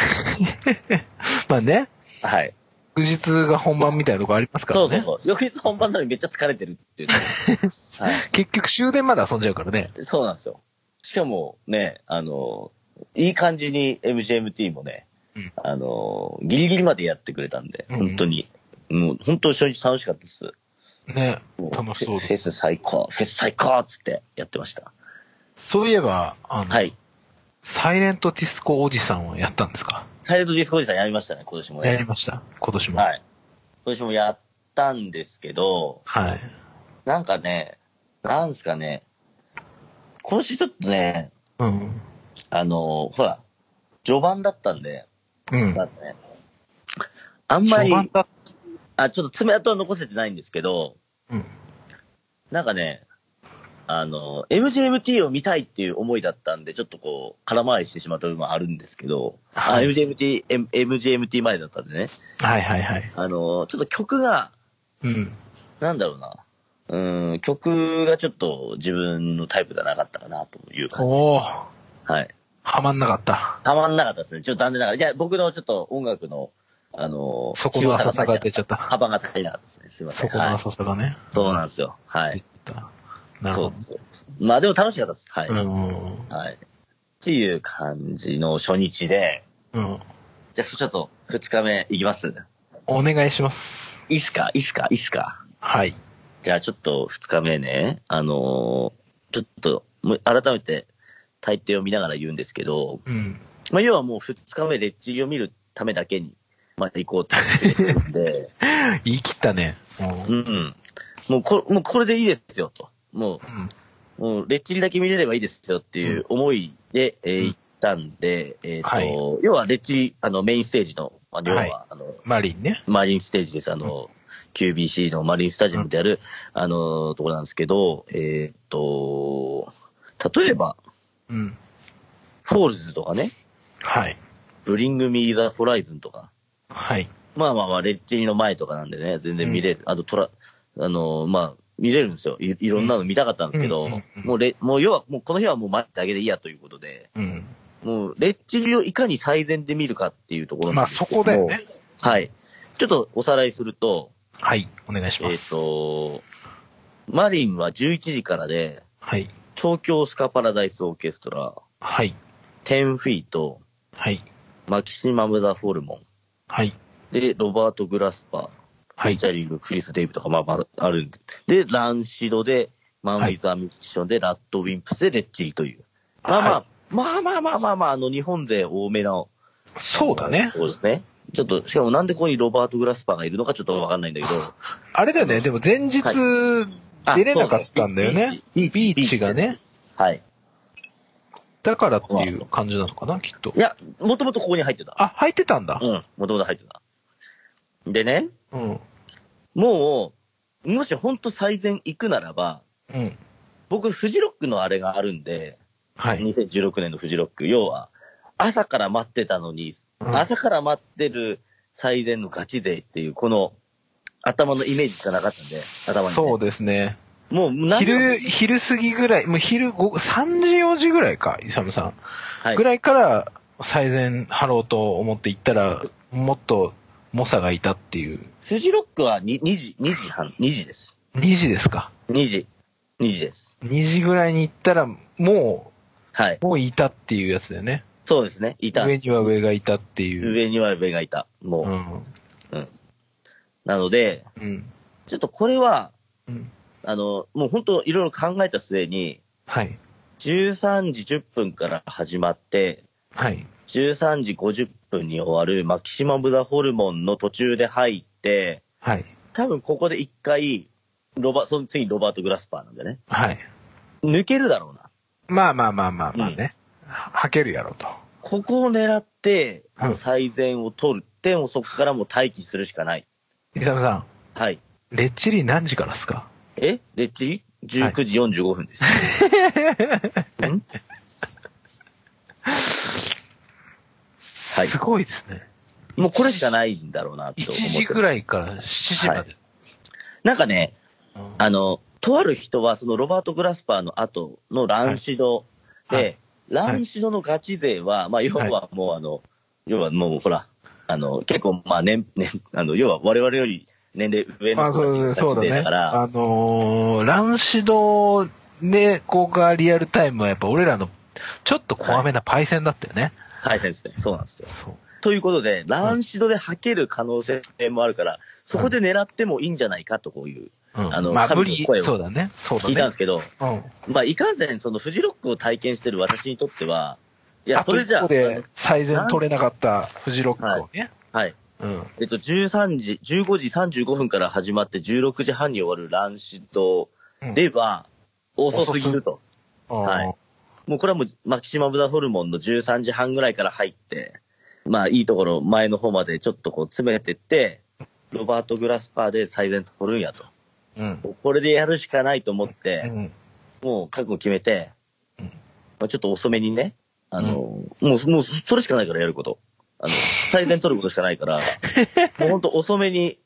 *laughs* まあね、はい。翌日が本番みたいなとこありますからね。そうそうそう。翌日本番なのにめっちゃ疲れてるっていうね、*laughs* はい。結局終電まで遊んじゃうからね。そうなんですよ。しかもね、あの、いい感じに MGMT もね、うんあの、ギリギリまでやってくれたんで、うん本当に。もう本当初日楽しかったです。ね。も楽しそうフェフェス最高、フェス最高っつってやってました。そういえば、あの、はい。サイレントディスコおじさんはやったんですか？サイレントディスコおじさんやりましたね、今年もね。やりました。今年も。はい。今年もやったんですけど、はい。なんかね、なんすかね、今年ちょっとね、うん。あの、ほら、序盤だったんで、うん。あんまりあ、ちょっと爪痕は残せてないんですけど、うん。なんかね、あの、MGMT を見たいっていう思いだったんで、ちょっとこう、空回りしてしまった部分はあるんですけど、はいあ MGMT、M- MGMT 前だったんでね、はいはいはい。あの、ちょっと曲が、うん。なんだろうな、うん、曲がちょっと自分のタイプではなかったかなという感じ。おおはい。はまんなかった。たまんなかったですね。ちょっと残念ながら。じゃあ僕のちょっと音楽の、あの、そこの浅さが出ちゃった。幅が足りなかったですね。すいません。はいそこの浅さがね。そうなんですよ。はい。なるほそうそう。まあでも楽しかったです。はい。はい。っていう感じの初日で、うん。じゃあちょっと二日目いきます？お願いします。いいっすか？いいっすか？いいっすか？はい。じゃあちょっと二日目ね、あのーちょっと、改めて大抵を見ながら言うんですけど、うん。まあ要はもう二日目レッチリを見るためだけに、まあ行こうと思って *laughs* 言い切ったね。う。うんん。もうこもうこれでいいですよと。もう、もうレッチリだけ見れればいいですよっていう思いで、えーうん行ったんで、えっ、と、はい要はレッチリ、あのメインステージの、まあ、要は、はいあの、マリンね。マリンステージです。あの、 QVC のマリンスタジアムである、あの、ところなんですけど、えっ、と、例えば、うん。 Foals とかね、はい。 Bring Me the Horizon とか、はい。まあまあまあ、レッチリの前とかなんでね、全然見れる。あと、トラ、あの、まあ、見れるんですよい。いろんなの見たかったんですけど、うんうんうんもうレ、もう要は、もうこの日はもう待ってだけでいいやということで、うん。もう、レッチリをいかに最善で見るかっていうところまあそこだよね。。はい。ちょっとおさらいすると、はい。お願いしえっ、ます。と、マリンは11時からで、はい。東京スカパラダイスオーケストラ、はい。10フィート、はい。マキシマム・ザ・フォルモン、はい。で、ロバート・グラスパー、はいジ。ャリング、クリス・デイブとか、まあまああるんで。で、ランシドで、マン・ウィザ・ミッションで、ラッド・ウィンプスで、レッチリという。まあまあ、はまあまあまあまあまあ、あの、日本勢多めの、そうだね。そうですね。ちょっと、しかもなんでここにロバート・グラスパーがいるのかちょっとわかんないんだけど。あれだよね。でも前日あ出れなかったんだよね。ビーチがね。はい。だからっていう感じなのかな、きっとい。や、もともとここに入ってた。あ、入ってたんだう。ん、もともと入ってた。でね、うん。もう、もし本当最善行くならば、うん。僕、フジロックのあれがあるんで、はい。2016年のフジロック、要は、朝から待ってたのに、うん朝から待ってる最善のガチ勢っていう、この、頭のイメージしかなかったんで、頭に、ね。そうですね。もう、何昼、昼過ぎぐらい、もう昼午後、3時4時ぐらいか、イサムさん。はいぐらいから最善張ろうと思って行ったら、もっと猛者がいたっていう。フジロックは 2, 2時、2時半、2時です。2時ですか。2時。2時です。2時ぐらいに行ったら、もはい。う、もういたっていうやつだよね。そうですね。いた。上には上がいたっていう。上には上がいた。もう。うん。うん。なので、うん。ちょっとこれは、うん。あの、もう本当いろいろ考えた末に、はい。13時10分から始まって、はい。13時50分に終わるマキシマムザホルモンの途中で入って、はい。多分ここで一回、ロバ、その次ロバート・グラスパーなんでね。はい。抜けるだろうな。まあまあまあまあまあね。ははけるやろと。ここを狙って、うん最善を取って、もうそこからもう待機するしかない。イサムさん、はい。レッチリ何時からですか？え？レッチリ ?19 時45分です。ん？はいすごいですね。もうこれしかないんだろうなって1思って。時ぐらいから7時まで。なんかね、うんあの、とある人は、そのロバート・グラスパーの後のランシドで、はいはいランシドのガチ勢は、まあ、要はもうあの、要はもうほら、あの、結構、まあ、年、年、あの、要は我々より年齢上の人たちだから、あのー、ランシドで、こうがリアルタイムはやっぱ俺らの、ちょっと怖めなパイセンだったよね。はい、先生。そうなんですよ。そう。ということで、ランシドで吐ける可能性もあるから、そこで狙ってもいいんじゃないかとこういう、うん。あのまあ神の声を。聞いたんですけど、うん。まあ、いかんせん、そのフジロックを体験してる私にとっては、いや、それじゃあ、で最善取れなかったフジロックをね。あのはい。うん。えっと、13時、15時35分から始まって16時半に終わるランシドでは、遅すぎると。はいもうこれはもう、マキシマムザホルモンの13時半ぐらいから入って、まあ、いいところ、前の方までちょっとこう詰めてって、ロバート・グラスパーで最善取るんやと。うん。これでやるしかないと思っうて、ん。もう覚悟決めてうん、まあ、ちょっと遅めにね、あの、もう、もうそれしかないからやること。あの、*laughs* 最善取ることしかないから、*laughs* もうほんと遅めに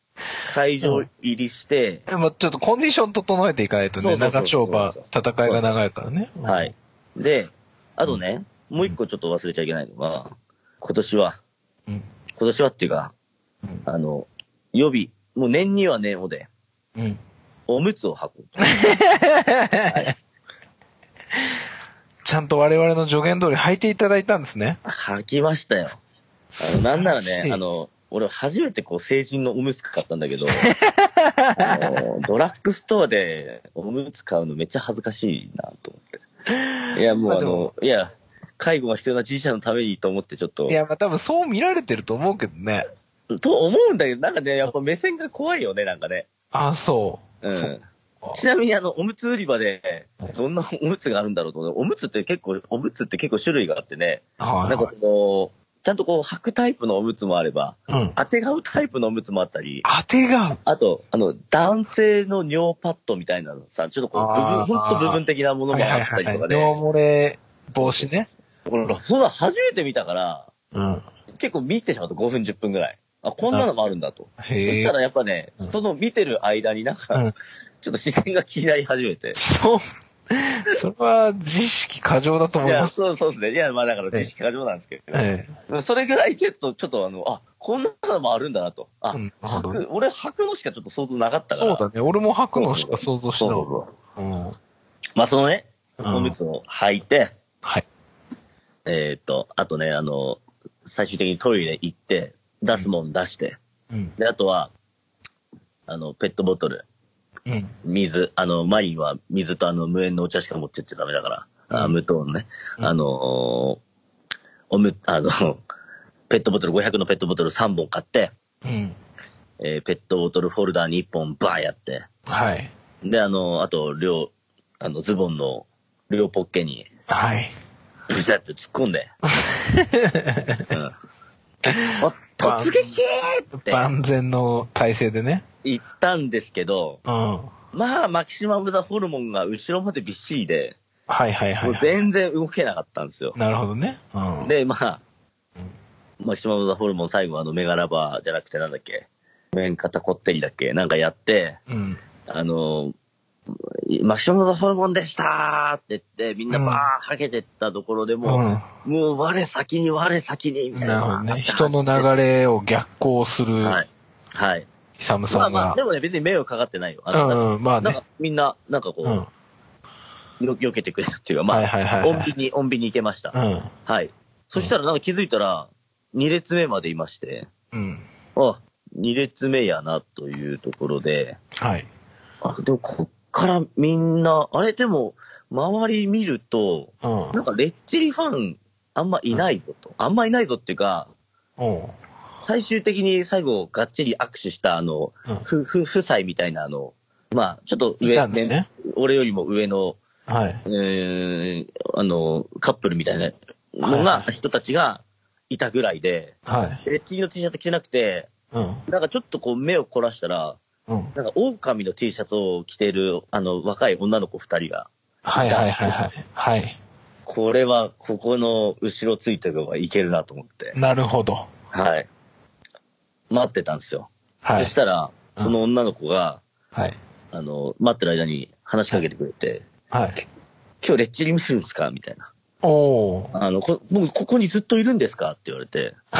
会場入りして、でもちょっとコンディション整えていかないとね、長丁場、戦いが長いからね。はい。で、あとね、もう一個ちょっと忘れちゃいけないのが、今年は、うん。今年はっていうか、うんあの、予備、もう年には年をで、うん。おむつを履く。*laughs* ちゃんと我々の助言通り履いていただいたんですね。履きましたよ。あの、なんならね、あの、俺初めてこう成人のおむつ買ったんだけど、*laughs* あのドラッグストアでおむつ買うのめっちゃ恥ずかしいなと思って。いや、もうあの、いや、介護が必要なじいちゃんのためにと思ってちょっとい、や、まあ多分そう見られてると思うけどね。と思うんだけど、なんかね、やっぱ目線が怖いよね、なんかね。ああ、そう。うんそうちなみにあの、おむつ売り場で、どんなおむつがあるんだろうと思って、おむつって結構、おむつって結構種類があってね、はいなんかその、ちゃんとこう履くタイプのおむつもあれば、うん。当てがうタイプのおむつもあったり、当てが、あと、あの、男性の尿パッドみたいなのさ、ちょっとこう、部分、ほんと部分的なものはいはいもあったはいはい。りとかで、尿漏れ防止ね。俺そんな初めて見たから、うん。結構見てしまった5分10分ぐらい。あ、こんなのもあるんだと。そへえした。らやっぱね、うんその見てる間になんか、うんちょっと視線が気になり始めて。そう。それは自意識過剰だといや、思います。そうそうですね。いや、まあだから知識過剰なんですけど、えそれぐらいちょっと、ちょっとあの、あ、こんなのもあるんだなと。あ、うんなるほど履く、俺履くのしかちょっと想像なかったから。そうだね。俺も履くのしか想像しない。そうそうそう。うん。まあそのね、うんおむつを履いて、はい。えーっと、あとね、あの、最終的にトイレ行って、出すもん出して、うん。で、あとは、あの、ペットボトル、うん。水、あの、マリンは水とあの、無塩のお茶しか持ってっちゃダメだから、あうん。無糖のね、うん。あのーおむ、あの、*laughs* ペットボトル、500のペットボトル3本買って、うん。えーペットボトルフォルダーに1本バーやって、はい。で、あの、あと、両、あの、ズボンの両ポッケに、はい。ブシャって突っ込んで、*laughs* うん。お突撃って万全の体勢でね。言ったんですけど、うん。はまあ、マキシマムザホルモンが後ろまでびっしりで、いはいはい、もうはい。全然動けなかったんですよ。なるほどね。うん。で、まあ、マキシマムザホルモン最後あのメガラバーじゃなくてなんだっけ、面肩こってりだっけなんかやって、うん。あの、マキシマムザホルモンでしたって言って、みんなうんバーはけてったところでもう、うん。もう我先に我先にみたいな。なるほどね。人の流れを逆行するはい。はい。イサムまさんがあまあ、で。もね、別に迷惑かかってないよ。あのうん、まあねなんか。みんな、なんかこう、うん。よ避けてくれたっていうか、まあ、はいはいはいはい穏便に、穏便に行けました。うん。はい。そしたらなんか気づいたら、2列目までいまして、うん。あ、2列目やなというところで、はい。あ、でもこっからみんな、あれでも、周り見ると、うん。なんかレッチリファンあんまいないぞと。あんまいないぞっていうか、おう最終的に最後がっちり握手したあの、うんふ、ふ、夫妻みたいなあの、まあ、ちょっと上、いたんですね。俺よりも上の、はい。えー、あの、カップルみたいなのが、い人たちがいたぐらいで、はい。レッチリの T シャツ着てなくて、うん。なんかちょっとこう目を凝らしたら、うん。なんか狼の T シャツを着てる、あの、若い女の子二人が、はいはいはいはい。はい。これは、ここの後ろついてる方がいけるなと思って、なるほど。はい。待ってたんですよ。はいそし。たら、うんその女の子が、はい。あの、待ってる間に話しかけてくれて、はい。今日レッチリ見るんですか？みたいな。おー。あの、こ、もうここにずっといるんですか？って言われて、*laughs*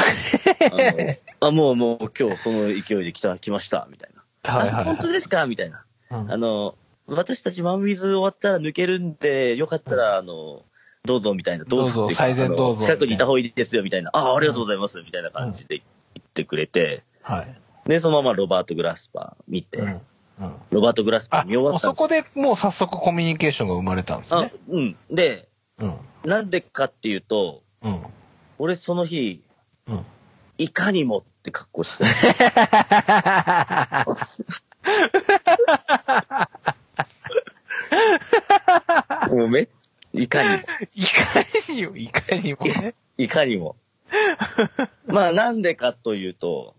あのあ、もうもう今日その勢いで来た、来ました、みたいな。はいはいあ本当ですか？みたいな。うんあの、私たちマンウィズ終わったら抜けるんで、よかったら、あの、どうぞみたいな、どうぞっていか最善どうぞ近くにいた方がいいですよ、みたいな。ああ、ありがとうございます、みたいな感じで言ってくれて、はい。で、そのままロバート・グラスパー見て、うん。うん。ロバート・グラスパあ、ー見終わった。そこでもう早速コミュニケーションが生まれたんですあね。うん。で、うん。なんでかっていうと、うん。俺その日、うん。いかにもって格好してた。もうめ、いかにも。いかによ、いかにもね。いかにも。まあなんでかというと、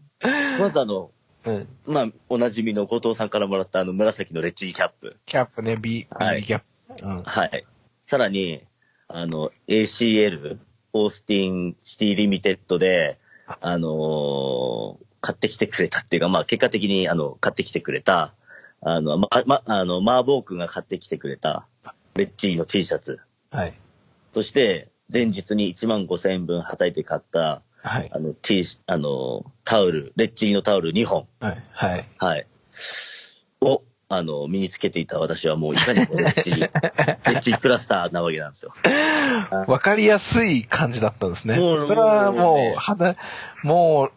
まずあの、うん。まあおなじみの後藤さんからもらったあの紫のレッチリキャップ。キャップね、B、はい B キャップ。うん。はい。さらに、あの、ACL、 Austin City Limits で、あのー買ってきてくれたっていうか、まあ結果的にあの、買ってきてくれた、あの、ま、ま、あの、マーボー君が買ってきてくれた、レッチリの T シャツ。はい。そして、前日に1万5千円分はたいて買った、はい。あの、T、あの、タオル、レッチリのタオル2本。はい。はい。はい。を、あの、身につけていた私はもういかにもレ *laughs* ッチリ、レッチリクラスターなわけなんですよ。わかりやすい感じだったんですねもう。それはもうもねもう、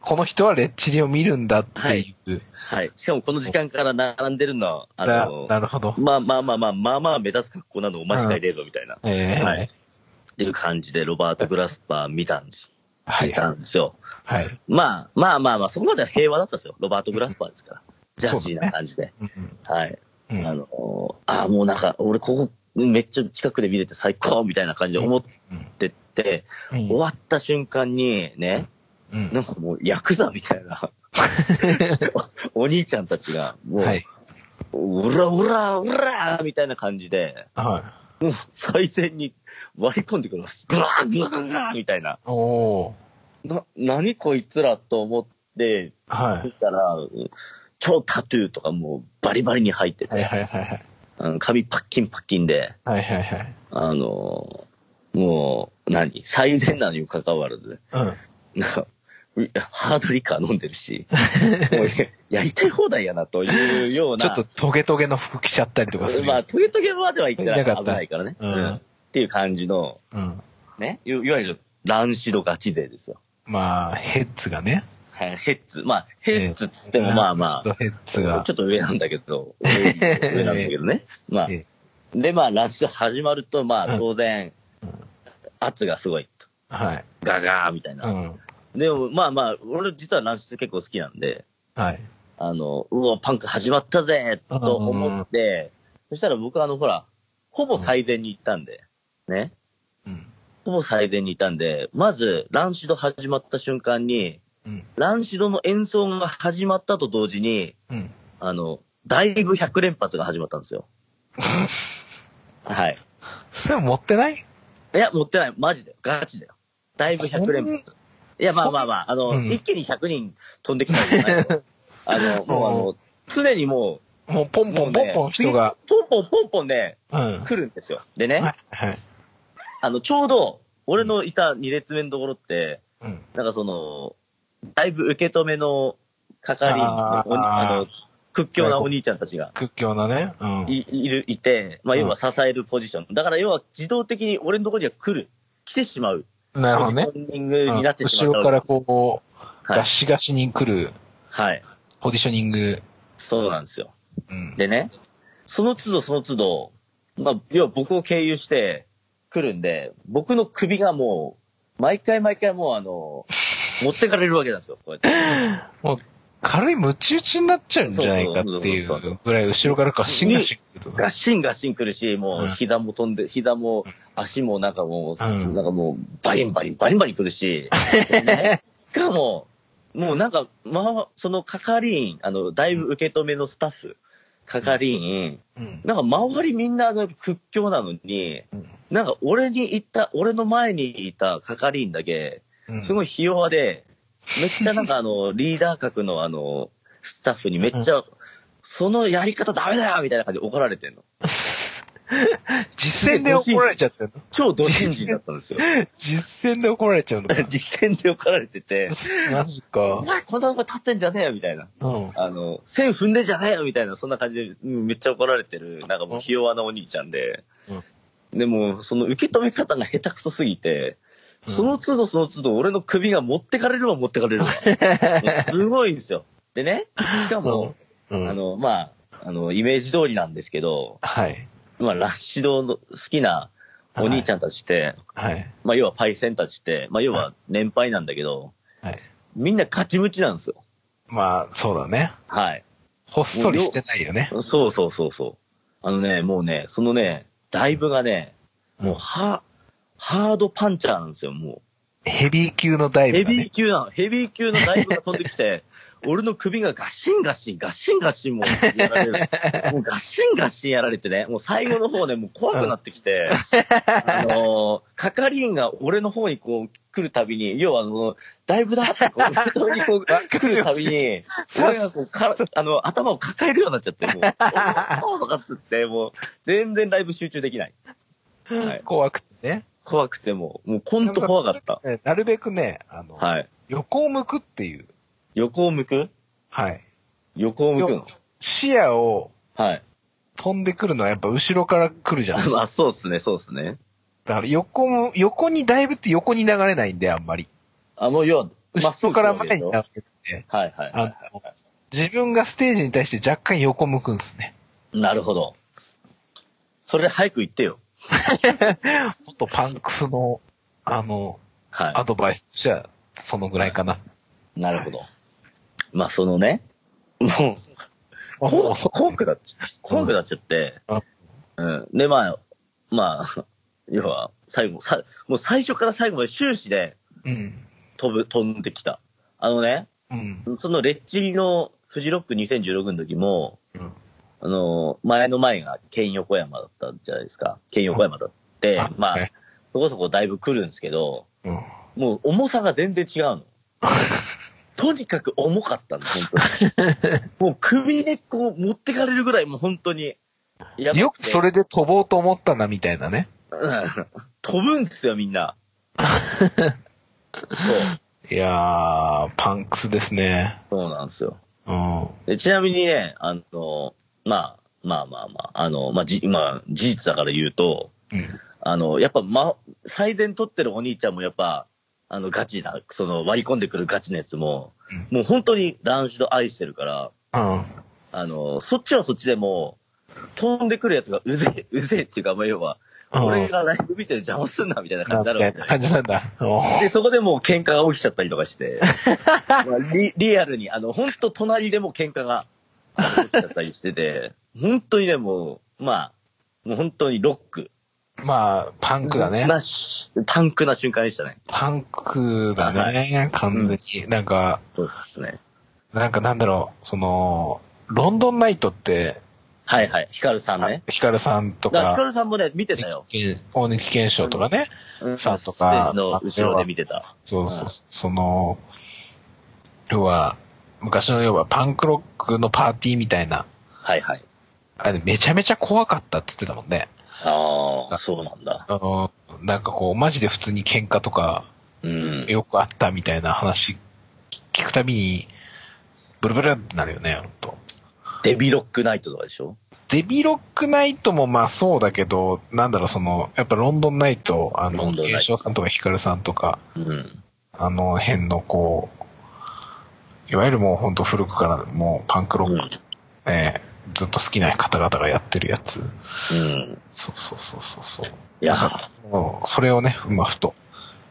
この人はレッチリを見るんだっていう。はい。しかもこの時間から並んでるのは、あだの、なるほど。まあまあまあまあ、まあまあ目立つ格好なのを間違いねえぞみたいな、ええはいっていう感じでロバート・グラスパー見たんです。見たはいはい。んですよ。はい。まあまあまあまあ、そこまでは平和だったんですよ。ロバート・グラスパーですから。ジャージーな感じで。うんうんはい。うんあの、ああ、もうなんか、俺ここめっちゃ近くで見れて最高みたいな感じで思ってって、うん終わった瞬間にね、うんなんかもうヤクザみたいな *laughs* お兄ちゃんたちが、もう、はい。うらうらうらみたいな感じで、はもう最前に割り込んでくるんです。ぐらぐらぐらみたいな。い。おー。な、何こいつらと思って、はい。見たら、超タトゥーとかもうバリバリに入ってて、はいはいはいはい。あの髪パッキンパッキンで、はいはいはい。あの、もう、何？最善なのにもかかわらず、うん。ハードリカー飲んでるし、もう *laughs* やりたい放題やなというような。ちょっとトゲトゲの服着ちゃったりとかする。まあ、トゲトゲまでは言ってない危ないからね。うんうんっていう感じの、うん。ね、いいわゆる乱視度ガチ勢ですよ。まあ、ヘッズがね。はいヘッズ。まあ、ヘッズっつってもまあまあ、ヘッズがちょ。っと上なんだけど、上上なんだけどね。*laughs* まあえ、で、まあ、乱視度始まると、まあ、うん当然、圧がすごいと。はい。ガガーみたいな。うん。でも、まあまあ、俺実は乱視結構好きなんで、はい。あの、うわ、パンク始まったぜと思って、そしたら僕あの、ほら、ほぼ最善に行ったんで、ね。うん。ほぼ最善にいたんで、まず、ランシド始まった瞬間に、うん。ランシドの演奏が始まったと同時に、うん。あの、だいぶ100連発が始まったんですよ。*laughs* はい。それ持ってない？いや、持ってない。マジで。ガチだよ。だいぶ100連発。いや、まあまあまあ、あの、うん一気に100人飛んできたんじゃないよ。*laughs* あの、もうあの、常にももうポう、ンポンポンポン人が。もうねポンポンポンね、うん。来るんですよ。でね、はい。はい。あの、ちょうど、俺のいた2列目のところって、うん。なんかその、だいぶ受け止めの係員のあの、屈強なお兄ちゃんたちが屈強なね。うん。いいる、いて、まあ、要は支えるポジション。だから要は自動的に俺のところには来る。来てしまう。なるほどねポ。ジショニングになってしまった後ろからこう、はいガシガシに来るはい。ポジショニング。そうなんですよ。うん。でね、その都度その都度、まあ、要は僕を経由して来るんで、僕の首がもう、毎回毎回もうあの、持ってかれるわけなんですよ、こうやって。*laughs* もう、軽いムチ打ちになっちゃうんじゃないかっていそうぐらい後ろからガシンガシン来ると。ガッシンガッシン来るし、もう、うん。膝も飛んで、膝も、足もなんかもう、うん。なんかもう、バリンバリン、バリンバリン来るし、*laughs* しかも、もうなんか、まあ、その係員、あの、だいぶ受け止めのスタッフ、係員、うん。なんか周りみんなあの屈強なのに、うん。なんか俺にいた、俺の前にいた係員だけ、うんすごいひ弱で、めっちゃなんかあの、リーダー格のあの、スタッフにめっちゃ、そのやり方ダメだよみたいな感じで怒られてんの。*laughs* 実践で怒られちゃってんの？超ド新人だったんですよ。*laughs* 実践で怒られちゃうのか？*laughs* 実践で怒られてて、マジおか。前こんなとこ立ってんじゃねえよみたいな。うん。あの、線踏んでんじゃねえよみたいな、そんな感じで、うんめっちゃ怒られてる、なんかもうひ弱なお兄ちゃんで。でも、その受け止め方が下手くそすぎて、その都度その都度俺の首が持ってかれるわ持ってかれるわ。*laughs* すごいんですよ。でね、*laughs* しかも、うん。あの、まあ、あの、イメージ通りなんですけど、はい。まあ、ラッシドの好きなお兄ちゃんたちって、はい。まあ、要はパイセンたちって、まあ、要は年配なんだけど、はい。みんな勝ちムチなんですよ。まあ、そうだね。はい。ほっそりしてないよね。そうそうそうそう。あのね、もうね、そのね、ダイブがね、もうハ、ハードパンチャーなんですよ、もヘビー級のダイう。ブがね。ヘビー級なの、ヘビー級のダイブが飛んできて、*laughs* 俺の首がガッシンガッシン、ガッシンガッシンもうやられる。もうガッシンガッシンやられてね、もう最後の方ね、もう怖くなってきて、*laughs* あのー、係員が俺の方にこう来るたびに、要はあの、ダイブだってこう、俺にこう来るたびに、*laughs* 俺がこうか、あの、頭を抱えるようになっちゃって、もう、おーとかっつって、もう、全然ライブ集中できない。はい怖くてね。怖くてもう、もうほんと怖かった。ねなるべくね、あの、はい。横を向くっていう。横を向く？はい。横を向くの？視野をはい。飛んでくるのはやっぱ後ろから来るじゃないですか。*laughs* まあ、そうっすね、そうっすね。だから横も、横にダイブって横に流れないんで、あんまり。あ、もう要は、後ろから前に流はいれて、はいはいあはの、自分がステージに対して若干横向くんですね。い。なるほど。それ早く言ってよ。もっとパンクスの、あの、アはドバイスとしては、そのぐらいかな。い。なるほど。まあ、そのね、もう、も怖くなっちゃ怖くなっちゃってあ、うん。で、まあ、まあ、*laughs* 要は、最後、さ、もう最初から最後まで終始でうん。飛ぶ、飛んできた。あのね、うん。そのレッチリのフジロック2016の時も、うんあの、前の前が県横山だったじゃないですか。県横山だって、まあはい、そこそこだいぶ来るんですけど、うん。もう重さが全然違うの。*laughs* とにかく重かったの、本当に。もう首根っこを持ってかれるぐらい、もう本当に。よくそれで飛ぼうと思ったな、みたいなね。うん飛ぶんですよ、みんな。そう。いやー、パンクスですね。そうなんですよ。うん。でちなみにね、あの、まあ、まあまあまあ、あの、まあ、じ、まあ、事実だから言うと、うん。あの、やっぱ、ま、最善取ってるお兄ちゃんもやっぱ、あの、ガチな、その、割り込んでくるガチなやつも、もう本当にランシュド愛してるから、うん。あの、そっちはそっちでも、飛んでくるやつがうぜえ、うぜえっていうか、まあ、要は、うん俺がライブ見て邪魔すんな、みたいな感じになるわけ感じなんだ。おで、そこでもう喧嘩が起きちゃったりとかして、*laughs* まあリリアルに、あの、本当隣でも喧嘩があの起きちゃったりしてて、本当にね、もう、まあ、もう本当にロック。まあ、パンクだね。なし、パンクな瞬間でしたね。パンクだね、完全に。なんか、そうですね。なんかなんだろう、その、ロンドンナイトって、はいはい。ヒカルさんね。ヒカルさんとだからヒカか、ルさんもね、見てたよ。大関健翔とかね、うんさんとかステージの後ろで見てた。そうそう、その、要は、昔の要はパンクロックのパーティーみたいなはいはい。あれめちゃめちゃ怖かったって言ってたもんね。ああ、そうなんだ。あの、なんかこう、マジで普通に喧嘩とか、うん。よくあったみたいな話聞くたびに、ブルブルってなるよね、ほんと。デビロックナイトとかでしょ？デビロックナイトもまあそうだけど、なんだろう、その、やっぱロンドンナイト、あの、現象さんとかヒカルさんとか、うん。あの辺のこう、いわゆるもうほんと古くからもうパンクロック、えーずっと好きな方々がやってるやつ。うん。そうそうそうそうそう。いやそれをね、まあふと、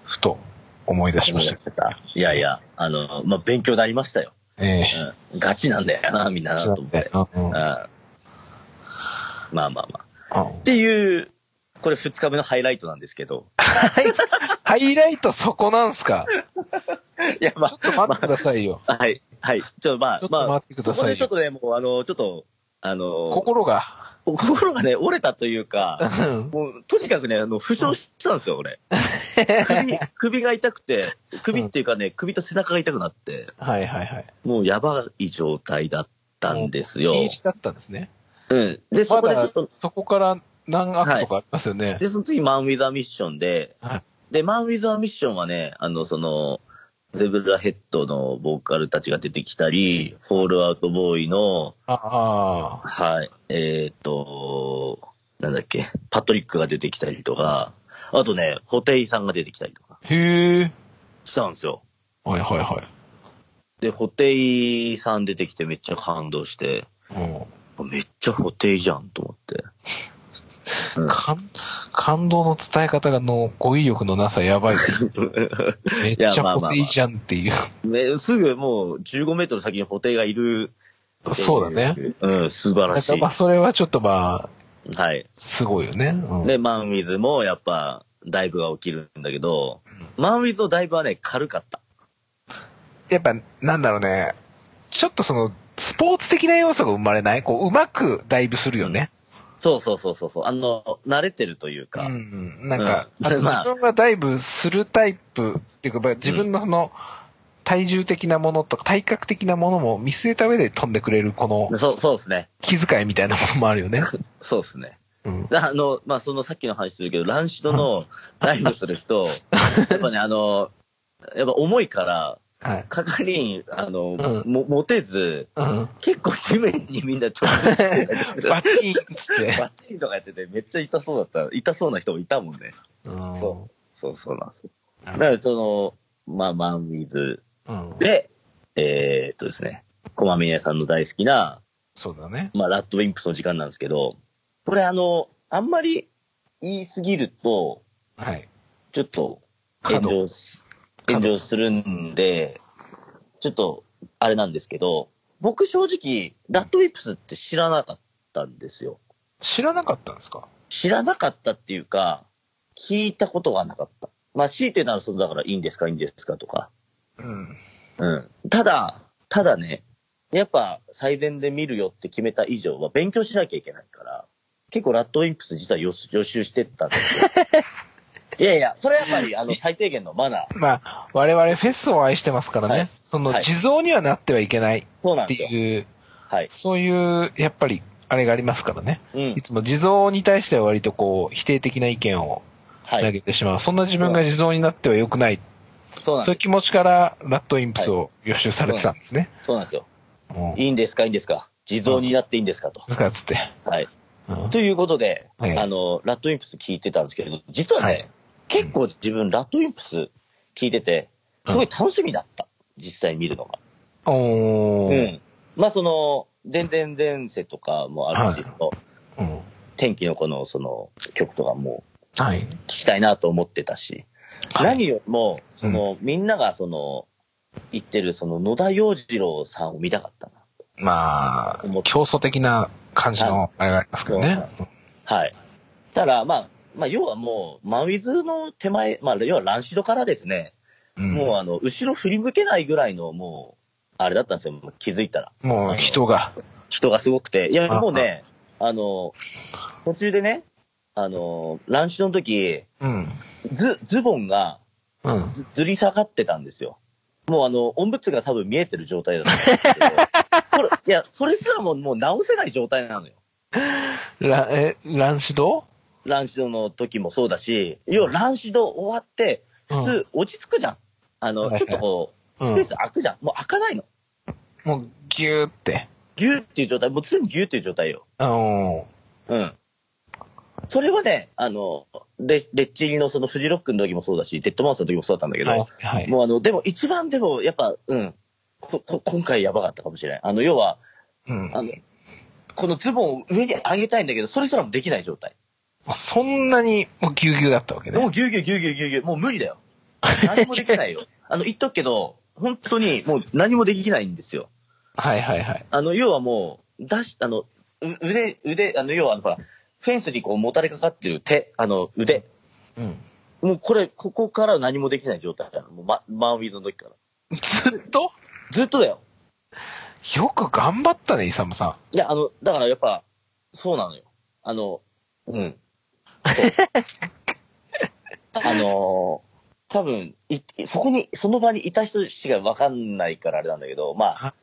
ふと思い出しました。いやいや、あの、まあ、勉強になりましたよ。えうん。ガチなんだよな、みんなえなと思って。うんうん。まあまあまあ。うんっていう、これ二日目のハイライトなんですけど。*laughs* ハイライトそこなんすか？いや、まちょっと待ってくださいよ。あ、はい、はい。ちょっとまあちょ、っとまあ待ってく、ださいよでちょっとね、もうあの、ちょっと、あの、心が。心がね、折れたというか、うんもう、とにかくね、あの、負傷したんですよ、俺。首、首が痛くて、首っていうかね、首と背中が痛くなって、はいはいはい。もうやばい状態だったんですよ。禁止だったんですね。うん。で、そこでちょっと、そこから何アップとかありますよね。で、その次、マン・ウィザー・ミッションで、はいで、マン・ウィザー・ミッションはね、あの、その、ゼブラヘッドのボーカルたちが出てきたり、フォールアウトボーイの、ああはい、えっ、と、なんだっけ、パトリックが出てきたりとか、あとね、ホテイさんが出てきたりとかへえ。したんですよ。はいはいはい。で、ホテイさん出てきてめっちゃ感動して、うんめっちゃホテイじゃんと思って。うん感感動の伝え方がの語彙力のなさやばい。*laughs* めっちゃ固定じゃんっていう。ねすぐもう15メートル先にホテイがいる。そうだね。。うん、素晴らしいまあ。それはちょっとまあ、はい。すごいよね。うんで、マンウィズもやっぱ、ダイブが起きるんだけど、マンウィズのダイブはね、軽かった。やっぱなんだろうね。ちょっとその、スポーツ的な要素が生まれない？こう、うまくダイブするよね。そうそうそうそう。あの、慣れてるというか。うん。なんか、うん自分がダイブするタイプっていうか、まあ自分のその、体重的なものとか体格的なものも見据えた上で飛んでくれるこのそう、そうですね。気遣いみたいなものもあるよね。*laughs* そうですね。うん。であの、まあ、そのさっきの話するけど、ランシドのダイブする人、*laughs* やっぱね、あの、やっぱ重いから、はい。係員、あの、うんも持てず、うん。結構地面にみんな直接 *laughs* バチーンっつって。バチンとかやってて、めっちゃ痛そうだった。痛そうな人もいたもんね。うん。そう。そうそうなんですよ。だから、その、まあ、マンウィズうん。で、えーっとですね、コマミネさんの大好きな、そうだね。まあ、ラッドウィンプスの時間なんですけど、これあの、あんまり言いすぎると、はい。ちょっと炎上し、炎上するんで、ちょっと、あれなんですけど、僕正直、ラッドウィンプスって知らなかったんですよ。知らなかったんですか？知らなかったっていうか、聞いたことがなかった。まあ、強いてならその、だから、いいんですか、いいんですか？とか。うん。うん。ただ、ただね、やっぱ最善で見るよって決めた以上は勉強しなきゃいけないから、結構ラッドウィンプス実は予予習してったんですよ。*laughs* いやいや、それはやっぱりあの最低限のマナー。まあ、我々フェスを愛してますからね。はいその、はい地蔵にはなってはいけないってそうなんですよ。いう、はい。そういう、やっぱり、あれがありますからね。うんい。つも地蔵に対しては割とこう、否定的な意見をはい。投げてしまう。そんな自分が地蔵になっては良くない。そういうそうなんです。気持ちから、ラッドインプスを予習されてたんですね。そうなんですよ。うん。いいんですか？いいんですか？地蔵になっていいんですかと。ですからつって。はい。うんということで、はいあの、ラッドウィンプス聞いてたんですけれど、実はね、はい結構自分ラッドウィンプス聞いてて、すごい楽しみだった。実際見るのが。おー。うん。まあその、全然前世とかもあるし、はいうん。天気の子のその曲とかもはい。聞きたいなと思ってたし、はい何よりも、その、みんながその、言ってるその野田洋次郎さんを見たかったな。まあ競争的な感じの、あれがありますけどね。はい。ただ、まあ、まあ、要はもう、マンウィズの手前、まあ、要はランシドからですね、うんもうあの、後ろ振り向けないぐらいの、もう、あれだったんですよ、気づいたら。もう人が。人がすごくて。いや、あもうね、あの、途中でね、あの、ランシドの時、うん。ズ、ズボンがうん。ずずり下がってたんですよ。もうあの、音物が多分見えてる状態だったんですけど、*laughs* これ、いや、それすらももう直せない状態なのよ。ラ、え、ランシドランシドの時もそうだし、要はランシド終わって、普通落ち着くじゃん。あの、ちょっとこう、うんスペース空くじゃん。もう開かないの。もう、ギューって。ギューっていう状態、もう常にギューっていう状態よ。うん。それはね、あの、レレッチリのそのフジロックの時もそうだし、デッドマウスの時もそうだったんだけど、はい、はい。もうあの、でも一番でもやっぱ、うん、ここ今回やばかったかもしれない。あの、要は、うんあの、このズボンを上に上げたいんだけど、それすらもできない状態。そんなに、もうギューギューだったわけね。もうギューギューギューギューギューギュー、もう無理だよ。何もできないよ。*laughs* あの、言っとくけど、本当にもう何もできないんですよ。はいはいはい。あの、要はもう、出し、あの、う腕、腕、あの、要はあの、ほら、フェンスにこうもたれかかってる手、あの、腕。うん。もうこれ、ここから何もできない状態だもう、ま、マンウィズの時から。ずっと？ずっとだよ。よく頑張ったね、イサムさん。いや、あの、だからやっぱ、そうなのよ。あの、うん。*laughs* あの多分い、そこに、その場にいた人しかわかんないからあれなんだけど、まあ、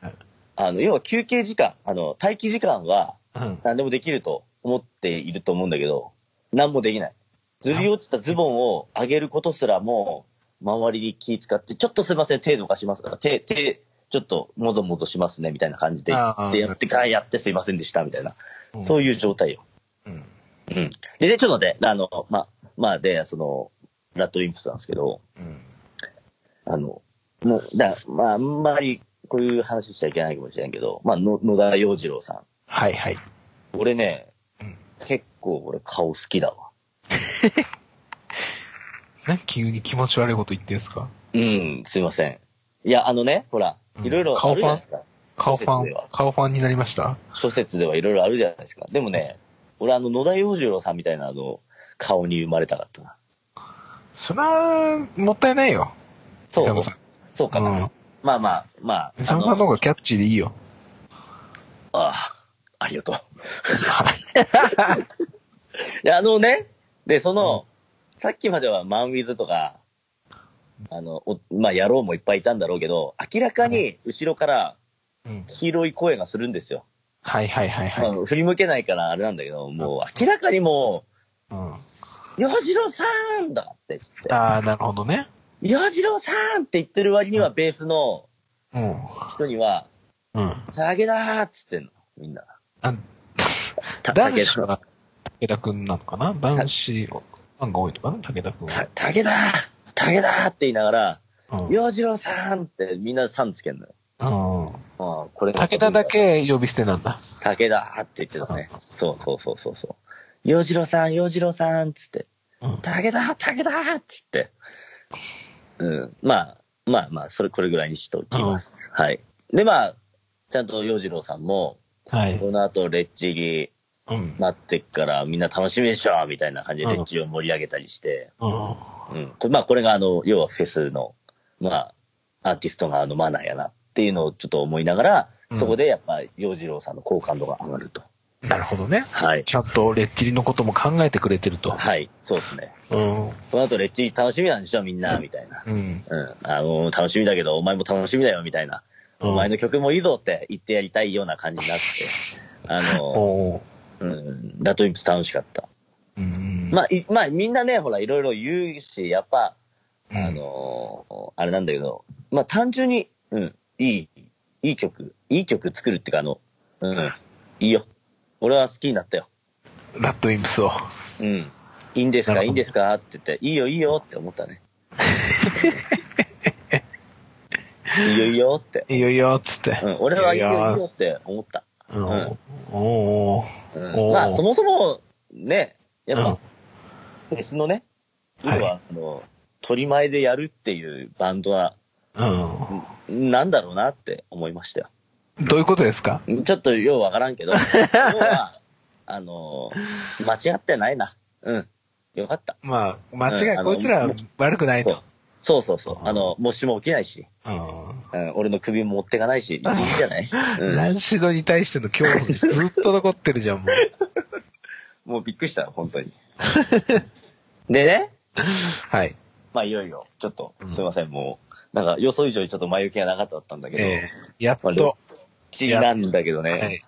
あの、要は休憩時間、あの、待機時間はうん。何でもできると思っていると思うんだけど、何もできない。ずり落ちたズボンを上げることすらも、周りに気使って、ちょっとすいません、手どかしますから、手、手、ちょっともぞもぞしますね、みたいな感じで言ああって、やってか、やってすいませんでした、みたいな。うんそういう状態よ。うん。うん。で、で、ちょっと待って、あの、ま、まあ、で、その、ラッドウィンプスなんですけど、うん。あの、もう、だまあ、あんまり、こういう話しちゃいけないかもしれんけど、まあ、の野田洋次郎さん。はいはい。俺ね、うん結構俺顔好きだわ。*laughs* ね、急に気持ち悪いこと言ってんすか？うん、すいません。いや、あのね、ほらう、んいろいろあるじゃないですか。顔ファン？諸説では、顔ファンになりました？諸説ではいろいろあるじゃないですか。でもね、俺あの野田洋次郎さんみたいなあの、顔に生まれたかったな。そら、もったいないよ。そう。そうかな。うん。まあまあ、まあ。イサムさんの方がキャッチーでいいよ。ああ、ありがとう。はい。*laughs* いや、あのね、で、その、さっきまではマンウィズとか、あの、おまあ、野郎もいっぱいいたんだろうけど、明らかに後ろからうん。黄色い声がするんですよ。はいはいはいはい。まあ振り向けないからあれなんだけど、もう明らかにもうん。う、洋次郎さんだって言って、ああ、なるほどね。洋次郎さんって言ってる割にはベースのうん。人には、うん。竹だーっつってんの、みんな。あた男子は武田くんなのかな？男子ファンが多いのかな？武田くんたは。竹だー竹だーって言いながら、うん洋次郎さんってみんなさんつけんのよ。うん。ああこれが武田だけ呼び捨てなんだ。武田って言ってたね。そうそうそうそうそう。洋次郎さん、洋次郎さんっつって。うん。武田武田っつって。うん。まあ、まあまあ、それこれぐらいにしておきます。はい。で、まあ、ちゃんと洋次郎さんも、はい。この後、レッチリうん。待ってっから、みんな楽しみでしょみたいな感じでうんレッチリを盛り上げたりして。うん。うん。これまあ、これがあの、要はフェスの、まあ、アーティストがあのマナーやなっていうのをちょっと思いながら、うんそこでやっぱ、洋次郎さんの好感度が上がると。なるほどね。はい。ちゃんとレッチリのことも考えてくれてると。はい。そうですね。うん。この後、レッチリ楽しみなんでしょみんな、みたいな。うん。うん。あの、楽しみだけど、お前も楽しみだよ、みたいな。うんお前の曲もいいぞって言ってやりたいような感じになって。あの、うん、ラトインプス楽しかった。うん。まあ、いまあ、みんなね、ほら、いろいろ言うし、やっぱ、うんあの、あれなんだけど、まあ、単純に、うん、いい、いい曲、いい曲作るっていうか、あの、うん、いいよ。俺は好きになったよ。ラッドウィンプスを。うん。いいんですか、いいんですか？って言って、いいよ、いいよって思ったね。*laughs* いいよ、いいよって。いいよいいよ、つって。うん、俺はいいよ、いいやよって思った。うん。うんおおーまあ、そもそも、ね、やっうんぱ、フェスのね、はい要は、あの、取り前でやるっていうバンドは、うなんだろうなって思いましたよ。ん。どういうことですか？ちょっとようわからんけど、*laughs* 要は、あの、間違ってないな。うん。よかった。まあ、間違い、うんこいつら悪くないと。そうそうそう。あの、もしも起きないし、ううん、俺の首も持ってかないし、いいんじゃない、*laughs* ん。うランシドに対しての恐怖がずっと残ってるじゃん、もう。ん、*laughs* もうびっくりしたよ、本当に。でね、はい。まあいよいよ、ちょっとうん、すいません、もう、なんか予想以上にちょっと前置きがなかったんだけど、ええやっまあと。不思議なんだけどね、はい。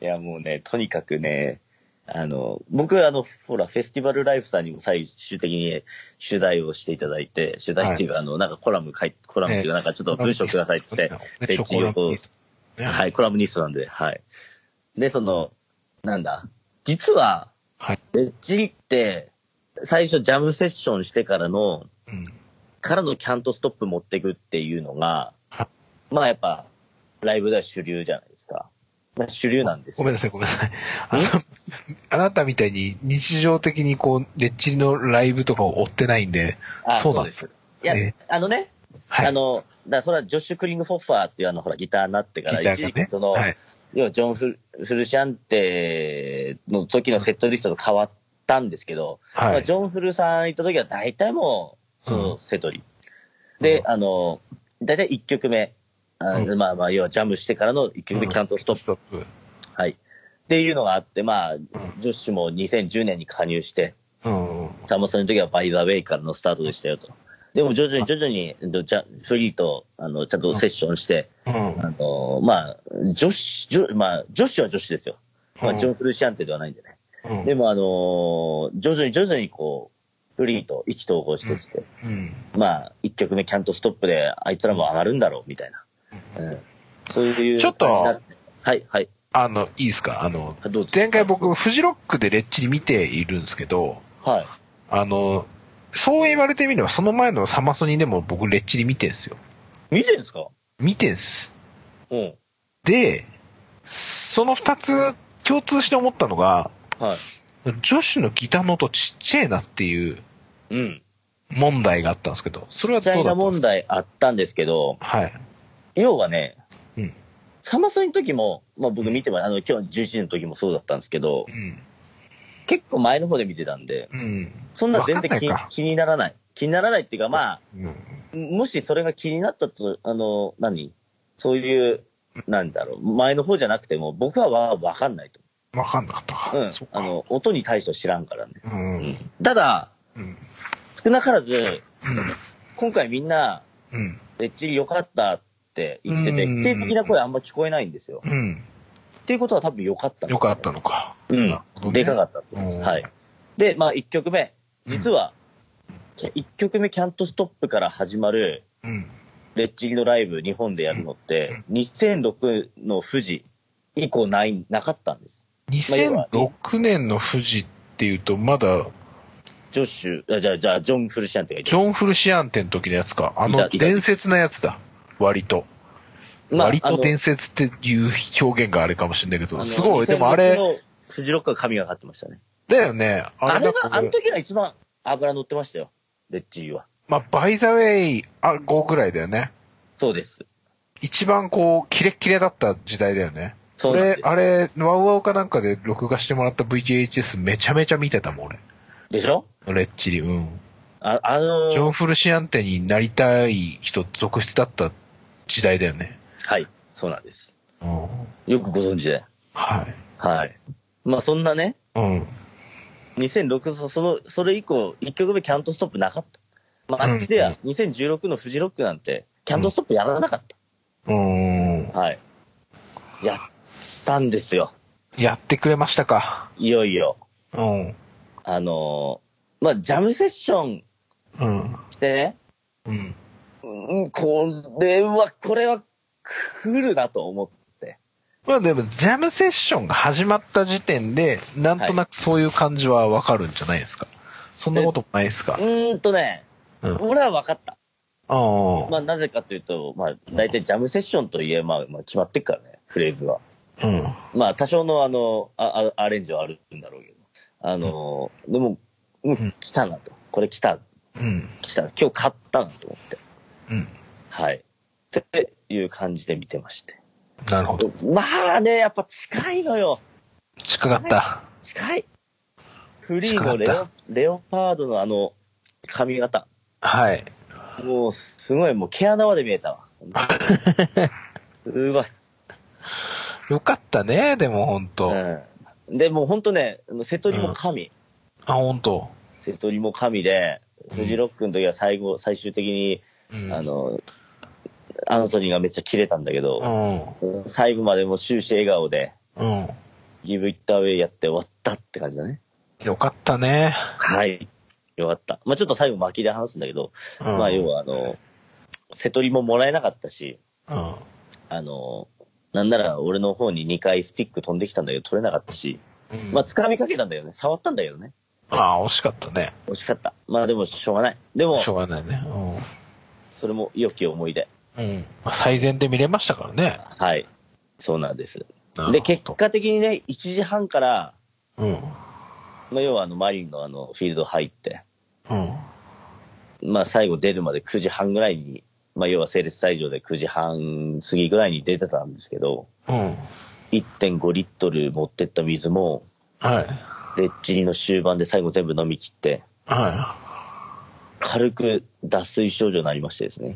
いやもうね、とにかくね、あの、僕、あの、ほら、フェスティバルライフさんにも最終的に取材をしていただいて、取材っていうか、あの、なんかコラム書いコラムっていうか、なんかちょっと文章くださいって言って、レッチリをはい、コラムニストなんで、はい。で、その、なんだ、実は、はい。レッチリって、最初ジャムセッションしてからの、うん。からのキャントストップ持ってくっていうのがは、まあやっぱ、ライブでは主流じゃないですか。まあ主流なんですよごめんなさい、ごめんなさい。あの、*laughs* あなたみたいに日常的にこう、レッチリのライブとかを追ってないんで、あそうなんです。いや、えあのね、はい。あの、だからそれはジョッシュ・クリング・フォッファーっていうあの、ほら、ギターになってから、ね時期その、はい。要はジョンフル・フルシャンテの時のセットリストと変わったんですけど、はいまあ、ジョンフルさん行った時は大体もう、そのうんセトリ。で、うんあの、大体1曲目、あうんまあまあ、要はジャムしてからの1曲目、キャントストップストップ。はい。っていうのがあって、まあ、ジョッシュも2010年に加入して、うん。サマソニの時はバイザーウェイからのスタートでしたよと。でも徐々に徐々に、どじゃフリーと、あの、ちゃんとセッションして、うん。あの、まあ、女子、女まあ、女子は女子ですよ。まあ、うんジョン・フルシアンテではないんでね。うんでも、あの徐々に徐々にこう、フリーと意気投合してきて、うん。まあ、一曲目キャントストップで、あいつらも上がるんだろう、みたいな。うん。そういう。ちょっとはい、はい。あの、いいですか？あの、前回僕、フジロックでレッチリ見ているんですけど、はい。あの、そう言われてみれば、その前のサマソニでも僕、レッチリ見てんすよ。見てんすか？見てんす。うん。で、その二つ共通して思ったのが、はい。女子のギターの音ちっちゃいなっていううん。問題があったんですけど、それはどうだったんですか？題あったんですけど、はい。要はね、うんサマソニの時も、まあ僕見ても、あの、今日11時の時もそうだったんですけどう、ん。結構前の方で見てたんで、うん。そんな全然気気にならない。気にならないっていうか、まうん。あ、もしそれが気になったと、あの、何？そういう、なんだろう、前の方じゃなくても、僕はわわかんないとわかんなかったか。思う。うんあの、音に対しては知らんからね。う。うんん。ただ、うん。少なからず、今回みんな、うん。レッチリ良かったって言ってて、うん否定的な声あんま聞こえないんですよ。うん。っていうことは多分良かったんですよかったのか。うんねでかかったです。うんはい。で、まあ、1曲目。実は、1曲目、キャントストップから始まる、うん。レッチリのライブ、日本でやるのって、2006の富士以降ない、なかったんです。2006年の富士っていうと、まだ、ジョッシュ、あじゃあ、じゃあ、ジョン・フルシアンテがいてジョン・フルシアンテの時のやつか。あの、伝説なやつだ。割と。まあ割と伝説っていう表現があれかもしれないけど、すごい。でもあ2006れ、のフジロックが神がかってましたね。だよね。あれが、あの時が一番油乗ってましたよ。レッチリは。まあ、バイザウェイあ5ぐらいだよね。そうです。一番こう、キレッキレだった時代だよね。俺そうあれ、ワウワウかなんかで録画してもらった VHS めちゃめちゃ見てたもん、俺。でしょ？レッチリ、うん。あ、あのージョン・フルシアンテになりたい人続出だった時代だよね。はい。そうなんです。うん。よくご存知で。はい。はい。まあそんなね、うん。2006、そその、それ以降、1曲目キャントストップなかった。まああっちでは2016のフジロックなんて、キャントストップやらなかっうーん。た。はい。やったんですよ。やってくれましたか？いよいよ。うん。あのーまあジャムセッションうん。してね、うん。うん、これは、これは来るなと思って。まあでも、ジャムセッションが始まった時点で、なんとなくそういう感じはわかるんじゃないですか？そんなこともないですか？う。ーんとね、うん。俺は分かった。あまあなぜかというと、まあ大体ジャムセッションといえば、まあ、まあ決まってっからね、フレーズは。あ。うん。まあ多少のあの、ああアレンジはあるんだろうけど。あの、でも、うんん、来たなと。これ来た、うん。来た。今日買ったなと思って。うん。はい。っていう感じで見てまして。なるほど。まあね、やっぱ近いのよ。近かった。近い。フリーのレオレオパードのあの髪型。はい。もうすごい、もう毛穴まで見えたわ。*laughs* すごい。よかったね、でもほんと。あ、うん。で、もうほんとね、瀬戸りも神。ほんと。瀬戸りも神で、フジロックの時は最後、最終的に、うん。あの、アンソニーがめっちゃキレたんだけど、うん。最後までもう終始笑顔で、うん。ギブイッターウェイやって終わったって感じだね。よかったね。はい。よかった。まあちょっと最後巻きで話すんだけど、うんまあ要はあの、瀬取りももらえなかったし、うん。あの、なんなら俺の方に2回スティック飛んできたんだけど取れなかったし、うんまあ掴みかけたんだよね。触ったんだけどね。ああ、惜しかったね。惜しかった。まあでもしょうがない。でもし、ょうがないね。それも良き思い出。うん。うん。まあ最善で見れましたからね。はい。そうなんです。で、結果的にね、1時半から、うん。まあ、要はあの、マリンのあの、フィールド入って、うん。まあ、最後出るまで9時半ぐらいに、まあ、要は整列退場で9時半過ぎぐらいに出てたんですけど、うん。1.5リットル持ってった水も、はい。レッチリの終盤で最後全部飲み切って、は軽く脱水症状になりましてですね。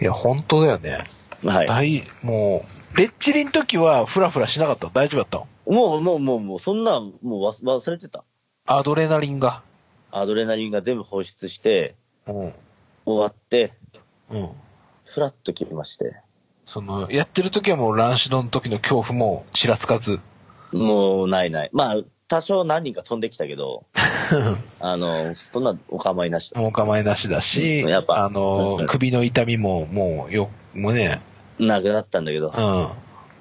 い。*laughs* いや、本当だよね。はい。大、もう、レッチリの時はフラフラしなかった大丈夫だったの？もう、もう、もう、もう、そんなん、もう忘忘れてた。アドレナリンが。アドレナリンが全部放出して、うん。終わって、うん。フラッと切りまして。その、やってる時はもうランシドの時の恐怖もちらつかず。もう、ないない。まあ、多少何人か飛んできたけど、*laughs* あの、そんなお構いなしだ。お構いなしだし、やっぱあのうん、首の痛みももうよ、もうね、なくなったんだけどう、ん。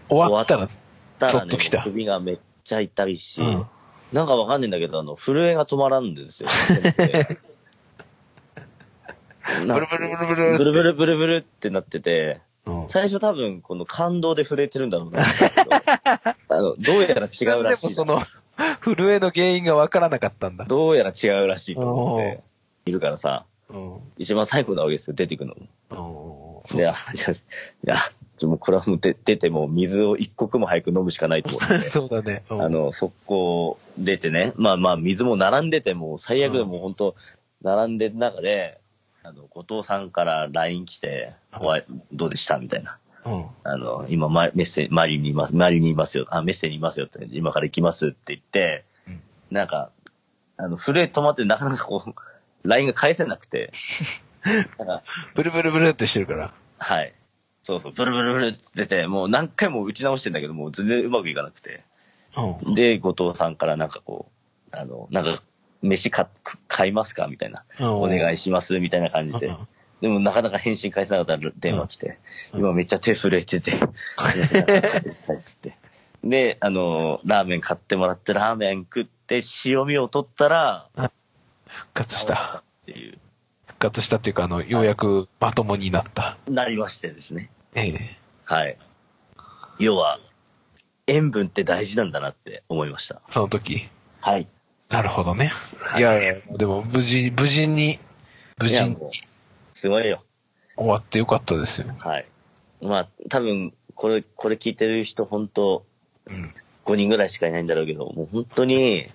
終わったら、っと来た、首がめっちゃ痛いし、うん。なんかわかんないんだけど、あの、震えが止まらんですよ。*laughs* ブルブルブルブル。ブルブルブルブルってなってて、最初多分この感動で震えてるんだろうな。*laughs* あの、どうやら違うらしい。でもその、震えの原因がわからなかったんだ。どうやら違うらしいと思って、いるからさ、一番最後なわけですよ、出てくのも。いや、いや、もうこれはもう出ても水を一刻も早く飲むしかないと思って。*laughs* そうだね。あの、速攻出てね、まあまあ水も並んでても最悪でも本当並んでる中で、あの、後藤さんから LINE 来て、おい、どうでした？みたいな。うん。あの、今、ま、メッセ、マリにいます、マリにいますよ、あ、メッセにいますよって、今から行きますって言って、うんなんか、あの、震え止まってなかなかこう、*laughs* LINE が返せなくて、*laughs* なんか、ブルブルブルってしてるから。はい。そうそう、ブルブルブルって出て、もう何回も打ち直してんだけど、もう全然うまくいかなくて。うん。で、後藤さんからなんかこう、あの、なんか、飯買買いますか？みたいな。うんお願いしますみたいな感じでうん。でもなかなか返信返せなかったら電話来て、うん今めっちゃ手震えてて、*laughs* つって。で、あの、ラーメン買ってもらって、ラーメン食って、塩味を取ったら、復活した。っていう、復活したっていうか、あの、ようやくまともになった。なりましてですね。ええ。はい。要は、塩分って大事なんだなって思いました。その時。はい。なるほどね。いやいや、でも無事、無事に、無事にすごいよ。終わってよかったですよ。はい。まあ、多分、これ、これ聞いてる人、本当うん。5人ぐらいしかいないんだろうけど、もう本当に、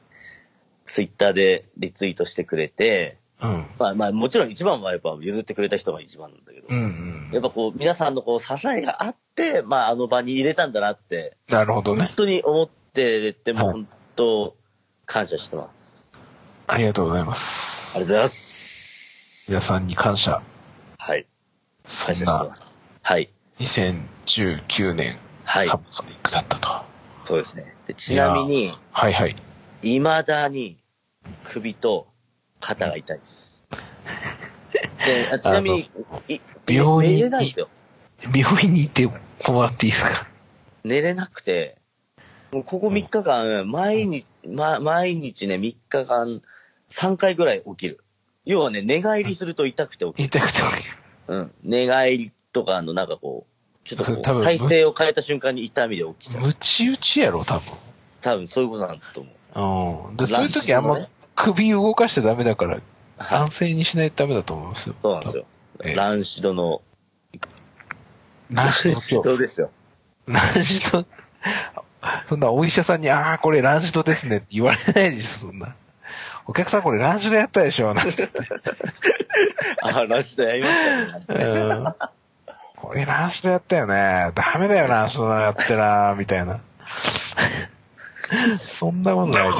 ツイッターでリツイートしてくれて、うん。まあまあ、もちろん一番はやっぱ譲ってくれた人が一番なんだけど、うんうん。やっぱこう、皆さんのこう、支えがあって、まあ、あの場に入れたんだなって、なるほどね本。当に思ってて、も本当、感謝してます。ありがとうございます。ありがとうございます。皆さんに感謝。はい。そんなす。はい。2019年、はいサブソニックだったと。そうですね。でちなみに、はいはい。未だに首と肩が痛いです。であちなみに、い病院に。病院に行ってもらっていいですか？寝れなくて、ここ3日間、毎日、ま、毎日ね、3日間、3回ぐらい起きる。要はね、寝返りすると痛くて起きる。痛くてもうん。寝返りとか、あの、なんかこう、ちょっとこう、体勢を変えた瞬間に痛みで起きちゃう。ムチ打ちやろ、多多分そういうことなんだと思う。分。うん。で、そういう時あんま首動かしちゃダメだから、はい安。静にしないとダメだと思いますよ。そうなんですよ。ええランシドの、ランシドですよ。ランシド、*laughs* そんなお医者さんに、ああ、これランシドですねって言われないでしょ、そんな。お客さんこれランシドやったでしょ、なんて言って。*laughs* あ、ランシドやりましたね。うんこれランシドやったよね。ダメだよ、ランシドやってな、みたいな。*laughs* そんなことない。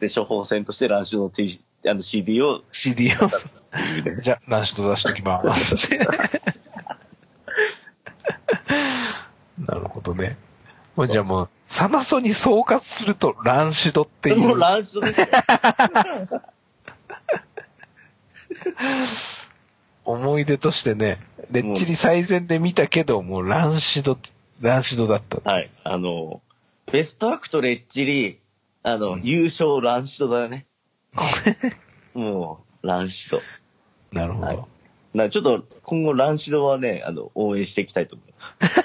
で、処方箋としてランシドの T、あの CD を、CD を、じゃあ、ランシド出しときます。なるほどね。じゃあもう、サマソに総括すると、ランシドっていう。もう乱視ドですよ。*laughs* 思い出としてね、レッチリ最善で見たけど、もうランシド、ランシドだった。はい。あの、ベストアクトレッチリ、あの、優勝ランシドだよね。*laughs* もう、ランシド。なるほど。はいなちょっと、今後ランシドはね、あの、応援していきたいと思います。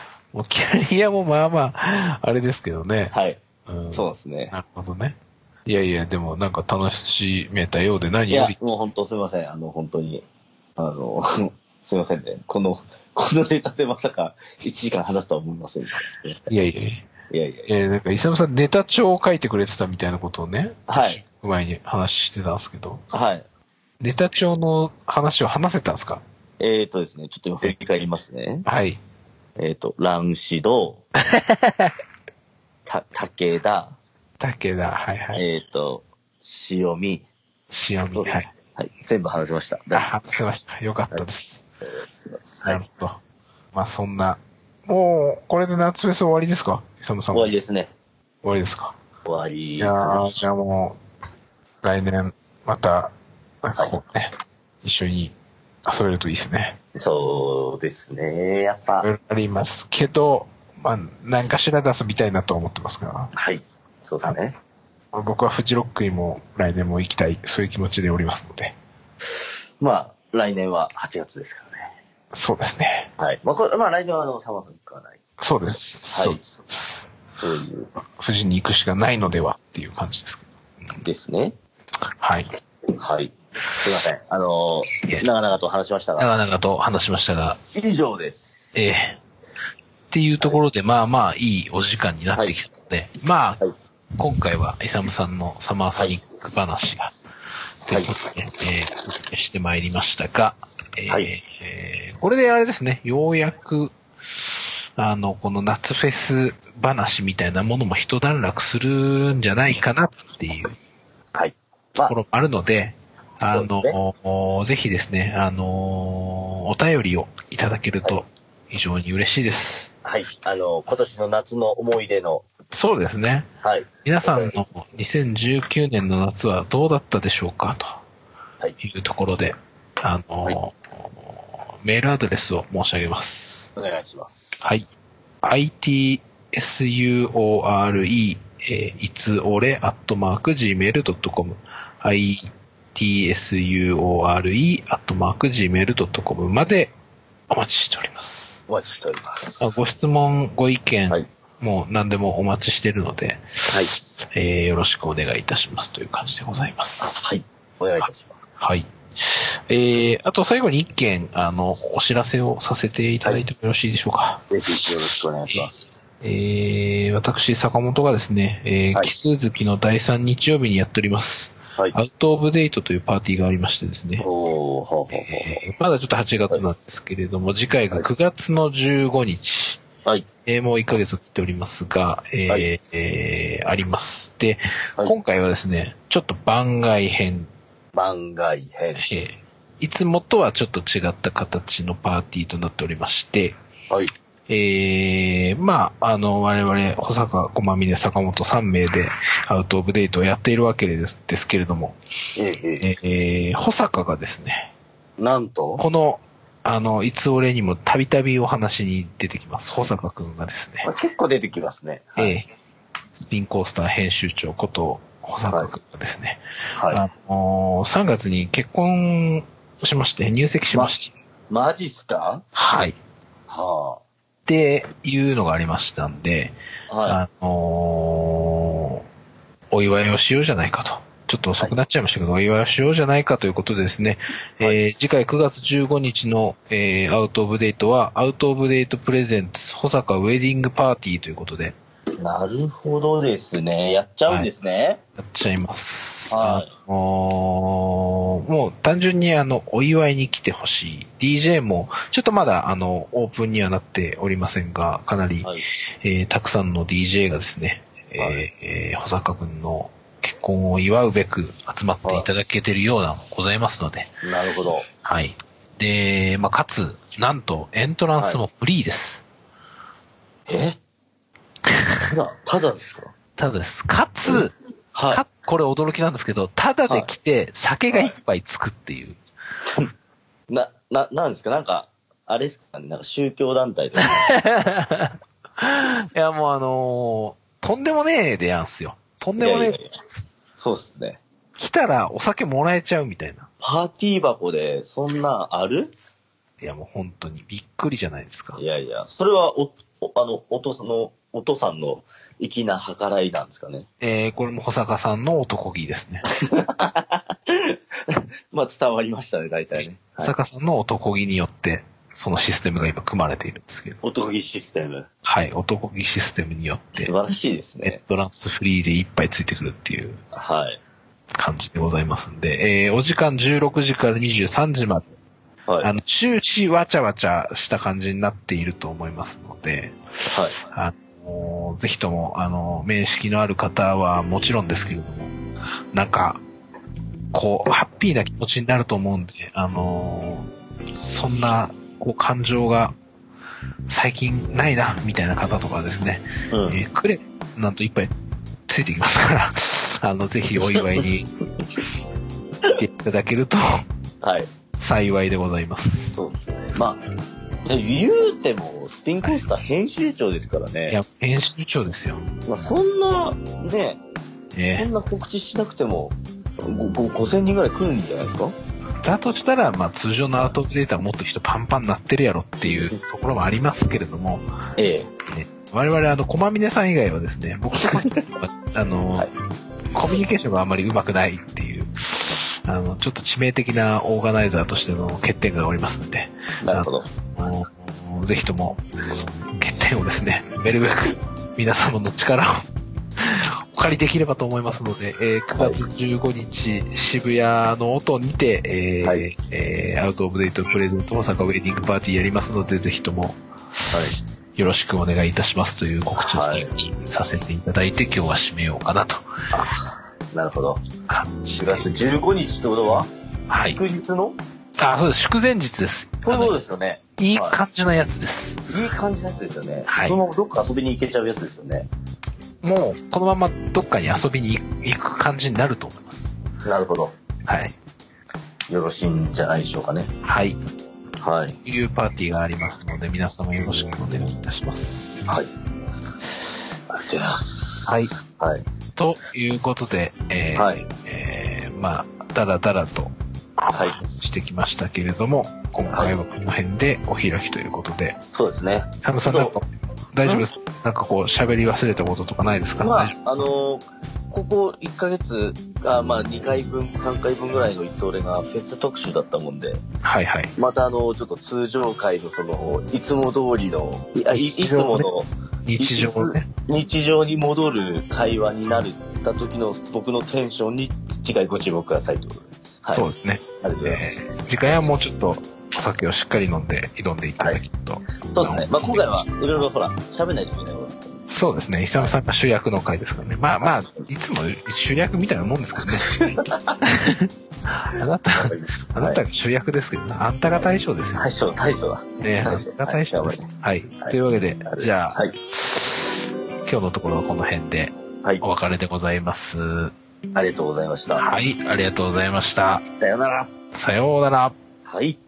*laughs* もうキャリアもまあまあ、あれですけどね。はい。うんそうですね。なるほどね。いやいや、でもなんか楽しめたようで何いやより、。もう本当すみません。あの、本当に、あの、*laughs* すみませんね。この、このネタでまさか1時間話すとは思いませんでした。いいやいやいやいや。や。えー、なんか、イサムさんネタ帳を書いてくれてたみたいなことをね。はい。前に話してたんですけど、はい。ネタ帳の話を話せたんですか？えっ、ー、とですね、ちょっと今振り返りますね。はい。えっ、と、乱視道、*laughs* た、武田、武田、はいはい。えっ、と、塩見、塩見、はい。はい。全部話しました。あ、話せました。よかったです。えーすいませんはい。なるほど。まあそんな、もう、これで夏フェス終わりですか？イサムさんも。終わりですね。終わりですか？終わり。いやー、じゃあもう、来年、また、なんかこうね、一緒に遊べるといいですね。そうですね。やっぱありますけど、まあ、何かしらで遊びたいなと思ってますから。はい。そうですね。僕はフジロックにも来年も行きたい、そういう気持ちでおりますので。まあ、来年は8月ですからね。そうですね。はい。まあ、これ、まあ、来年はあの、サマーフ行かない。そうです。はいそうです。そういう、富士に行くしかないのではっていう感じですけど。ですね。はい。はい。すいません。あの長々と話しましたが、長々と話しましたが、以上です。ええ。っていうところで、まあまあ、いいお時間になってきたので、まあ、はい。今回は、イサムさんのサマーソニック話が、ということで、えーお届けしてまいりましたが、えーはい。えーこれであれですね、ようやく、あの、この夏フェス話みたいなものも一段落するんじゃないかなっていうはい。まあ。とこ、ろもあるので、あの、ぜひですね、あの、お便りをいただけると非常に嬉しいです。はい。あの、今年の夏の思い出の、そうですね。はい。皆さんの2019年の夏はどうだったでしょうか？はい。というところで、あの、メールアドレスを申し上げます。お願いします。はい。itsure, えーいつおれ、アットマーク、gmail.com。Itsure, アットマーク、gmail.com までお待ちしております。お待ちしております。あご質問、ご意見、はい。もう何でもお待ちしているので、はい。えーよろしくお願いいたしますという感じでございます。はい。お願いいたします。はい。えー、あと最後に一件、あの、お知らせをさせていただいてもよろしいでしょうか？ぜひよろしくお願いします。えー、私、坂本がですね、えーはい奇数月の第3日曜日にやっております。はい。アウトオブデートというパーティーがありましてですね、おー、ほうほうほえーまだちょっと8月なんですけれども、次回が9月の15日、う。はい。えーもう1ヶ月経っておりますが、えーはいえーあります。で、はい今回はですね、ちょっと番外編、番外編。えーいつもとはちょっと違った形のパーティーとなっておりまして、はい。えー、まあ、あの、我々、保坂、駒峰、坂本3名でアウトオブデートをやっているわけですですけれども、ええええ。ー、保坂がですね、えなんと、この、あの、いつ俺にもたびたびお話に出てきます。保坂くんがですね。まあ、結構出てきますね。はい。えースピンコースター編集長こと、保坂くんがですね、はい。あのー3月に結婚しまして、入籍しまして、マジっすか？はい。はっていうのがありましたんで、あ。はあのーお祝いをしようじゃないかと。ちょっと遅くなっちゃいましたけど、お祝いをしようじゃないかということでですね、はいえー次回9月15日の、えーアウトオブデートは、アウトオブデートプレゼンツ、保坂ウェディングパーティーということで、い。なるほどですね。やっちゃうんですね。やっちゃいます。はいあのーもう単純にあの、お祝いに来てほしい。DJ も、ちょっとまだあの、オープンにはなっておりませんが、かなり、はい。えーたくさんの DJ がですね、えーはいえー保坂くんの結婚を祝うべく集まっていただけているようなございますので、なるほど。はい。で、まあ、かつ、なんと、エントランスもフリーです。え？ただ、ただですか？ただです。かつ、はいか。つ、これ驚きなんですけど、ただで来て、酒が一杯つくっていう。な、な、なんですか？なんか、あれですかね？なんか宗教団体とか。*laughs* いや、もうあのーとんでもねえでやんすよ。とんでもねえいやいやいやそうっすね。来たらお酒もらえちゃうみたいな。パーティー箱で、そんなんある？いや、もう本当にびっくりじゃないですかい。やいや、それはお、おあの、お父さんの、お父さんの粋な計らいなんですかね。えー、これも保坂さんの男気ですね。*laughs* まあ伝わりましたね、大体ね。保はい、坂さんの男気によって、そのシステムが今組まれているんですけど。おとぎシステム。はい、男気システムによって素、晴らしいですエね。ントランスフリーで一杯ついてくるっていうはい。感じでございますんで、えー、お時間16時から23時まで、はい。あの、終始わちゃわちゃした感じになっていると思いますので、はい。ぜひとも、あの、面識のある方はもちろんですけれども、なんか、こう、ハッピーな気持ちになると思うんで、あの、そんな、こう、感情が、最近ないな、みたいな方とかはですね、うん。えーくれ、なんと一杯ついてきますから、*laughs* あの、ぜひお祝いに来ていただけるとはい。幸いでございます。そうですね。まあ、で言うても、スピンコースター編集長ですからね。いや、編集長ですよ。まあ、そんな、ね、えそんな告知しなくても、ごご5000人ぐらい来るんじゃないですか？ーだとしたら、まあ、通常のアウトデータはもっと人パンパンになってるやろっていうところもありますけれども、ええ。ね我々、あの、駒峰さん以外はですね、僕あの、はいコミュニケーションがあんまり上手くないっていう、あの、ちょっと致命的なオーガナイザーとしての欠点がおりますので、なるほど。あのぜひとも、欠点をですね、めるべく皆様の力をお借りできればと思いますので、えー9月15日、渋谷の音にて、えーはい。えーアウトオブデートプレゼントの坂ウェディングパーティーやりますので、ぜひともよろしくお願いいたしますという告知をはい。させていただいて、今日は締めようかなと。なるほど。感じ4月15日ってことは、はい。祝日の？あ、そうです。祝前日です。そういうことあですよね。のいい感じなやつです。いい感じのやつですよね。はいそのどっか遊びに行けちゃうやつですよね。もう、このままどっかに遊びに行く感じになると思います。なるほど。はい。よろしいんじゃないでしょうかね。はい。はい。というパーティーがありますので、皆様よろしくお願いいたします。はい。ありがとうございます。はい。はい。ということで、えーはい。えーまあ、だらだらと、はいしてきましたけれども、今回はこの辺でお開きということで、そうですね。サムさんなんか、大丈夫ですなんかこう、喋り忘れたこととかないですか、まああのーここ1ヶ月、あまあ2回分、3回分ぐらいのいつ俺がフェス特集だったもんで、夫はいはい。またあの、ちょっと通常回のその、いつも通りの、いあいいつもの日常をね。日常に戻る会話になった時の僕のテンションに次回ご注目くださいということで。はい。そうですね。ありがとうございえます。ー次回はもうちょっとお酒をしっかり飲んで挑んでいただけると。そうですね。まあ今回はいろいろほら、喋んないといけないそうですね。イサムさんが主役の回ですからね。まあまあ、いつも主役みたいなもんですからね。*laughs* あなた、あなたが主役ですけどね、あんたが大将ですよ。大将、大将だ。ね、あん大将たが大将です。はい。はいというわけで、じゃあ、はい。今日のところはこの辺ではいお。別れでございます。ありがとうございました。はい。ありがとうございました。さよなら。さようなら。はい。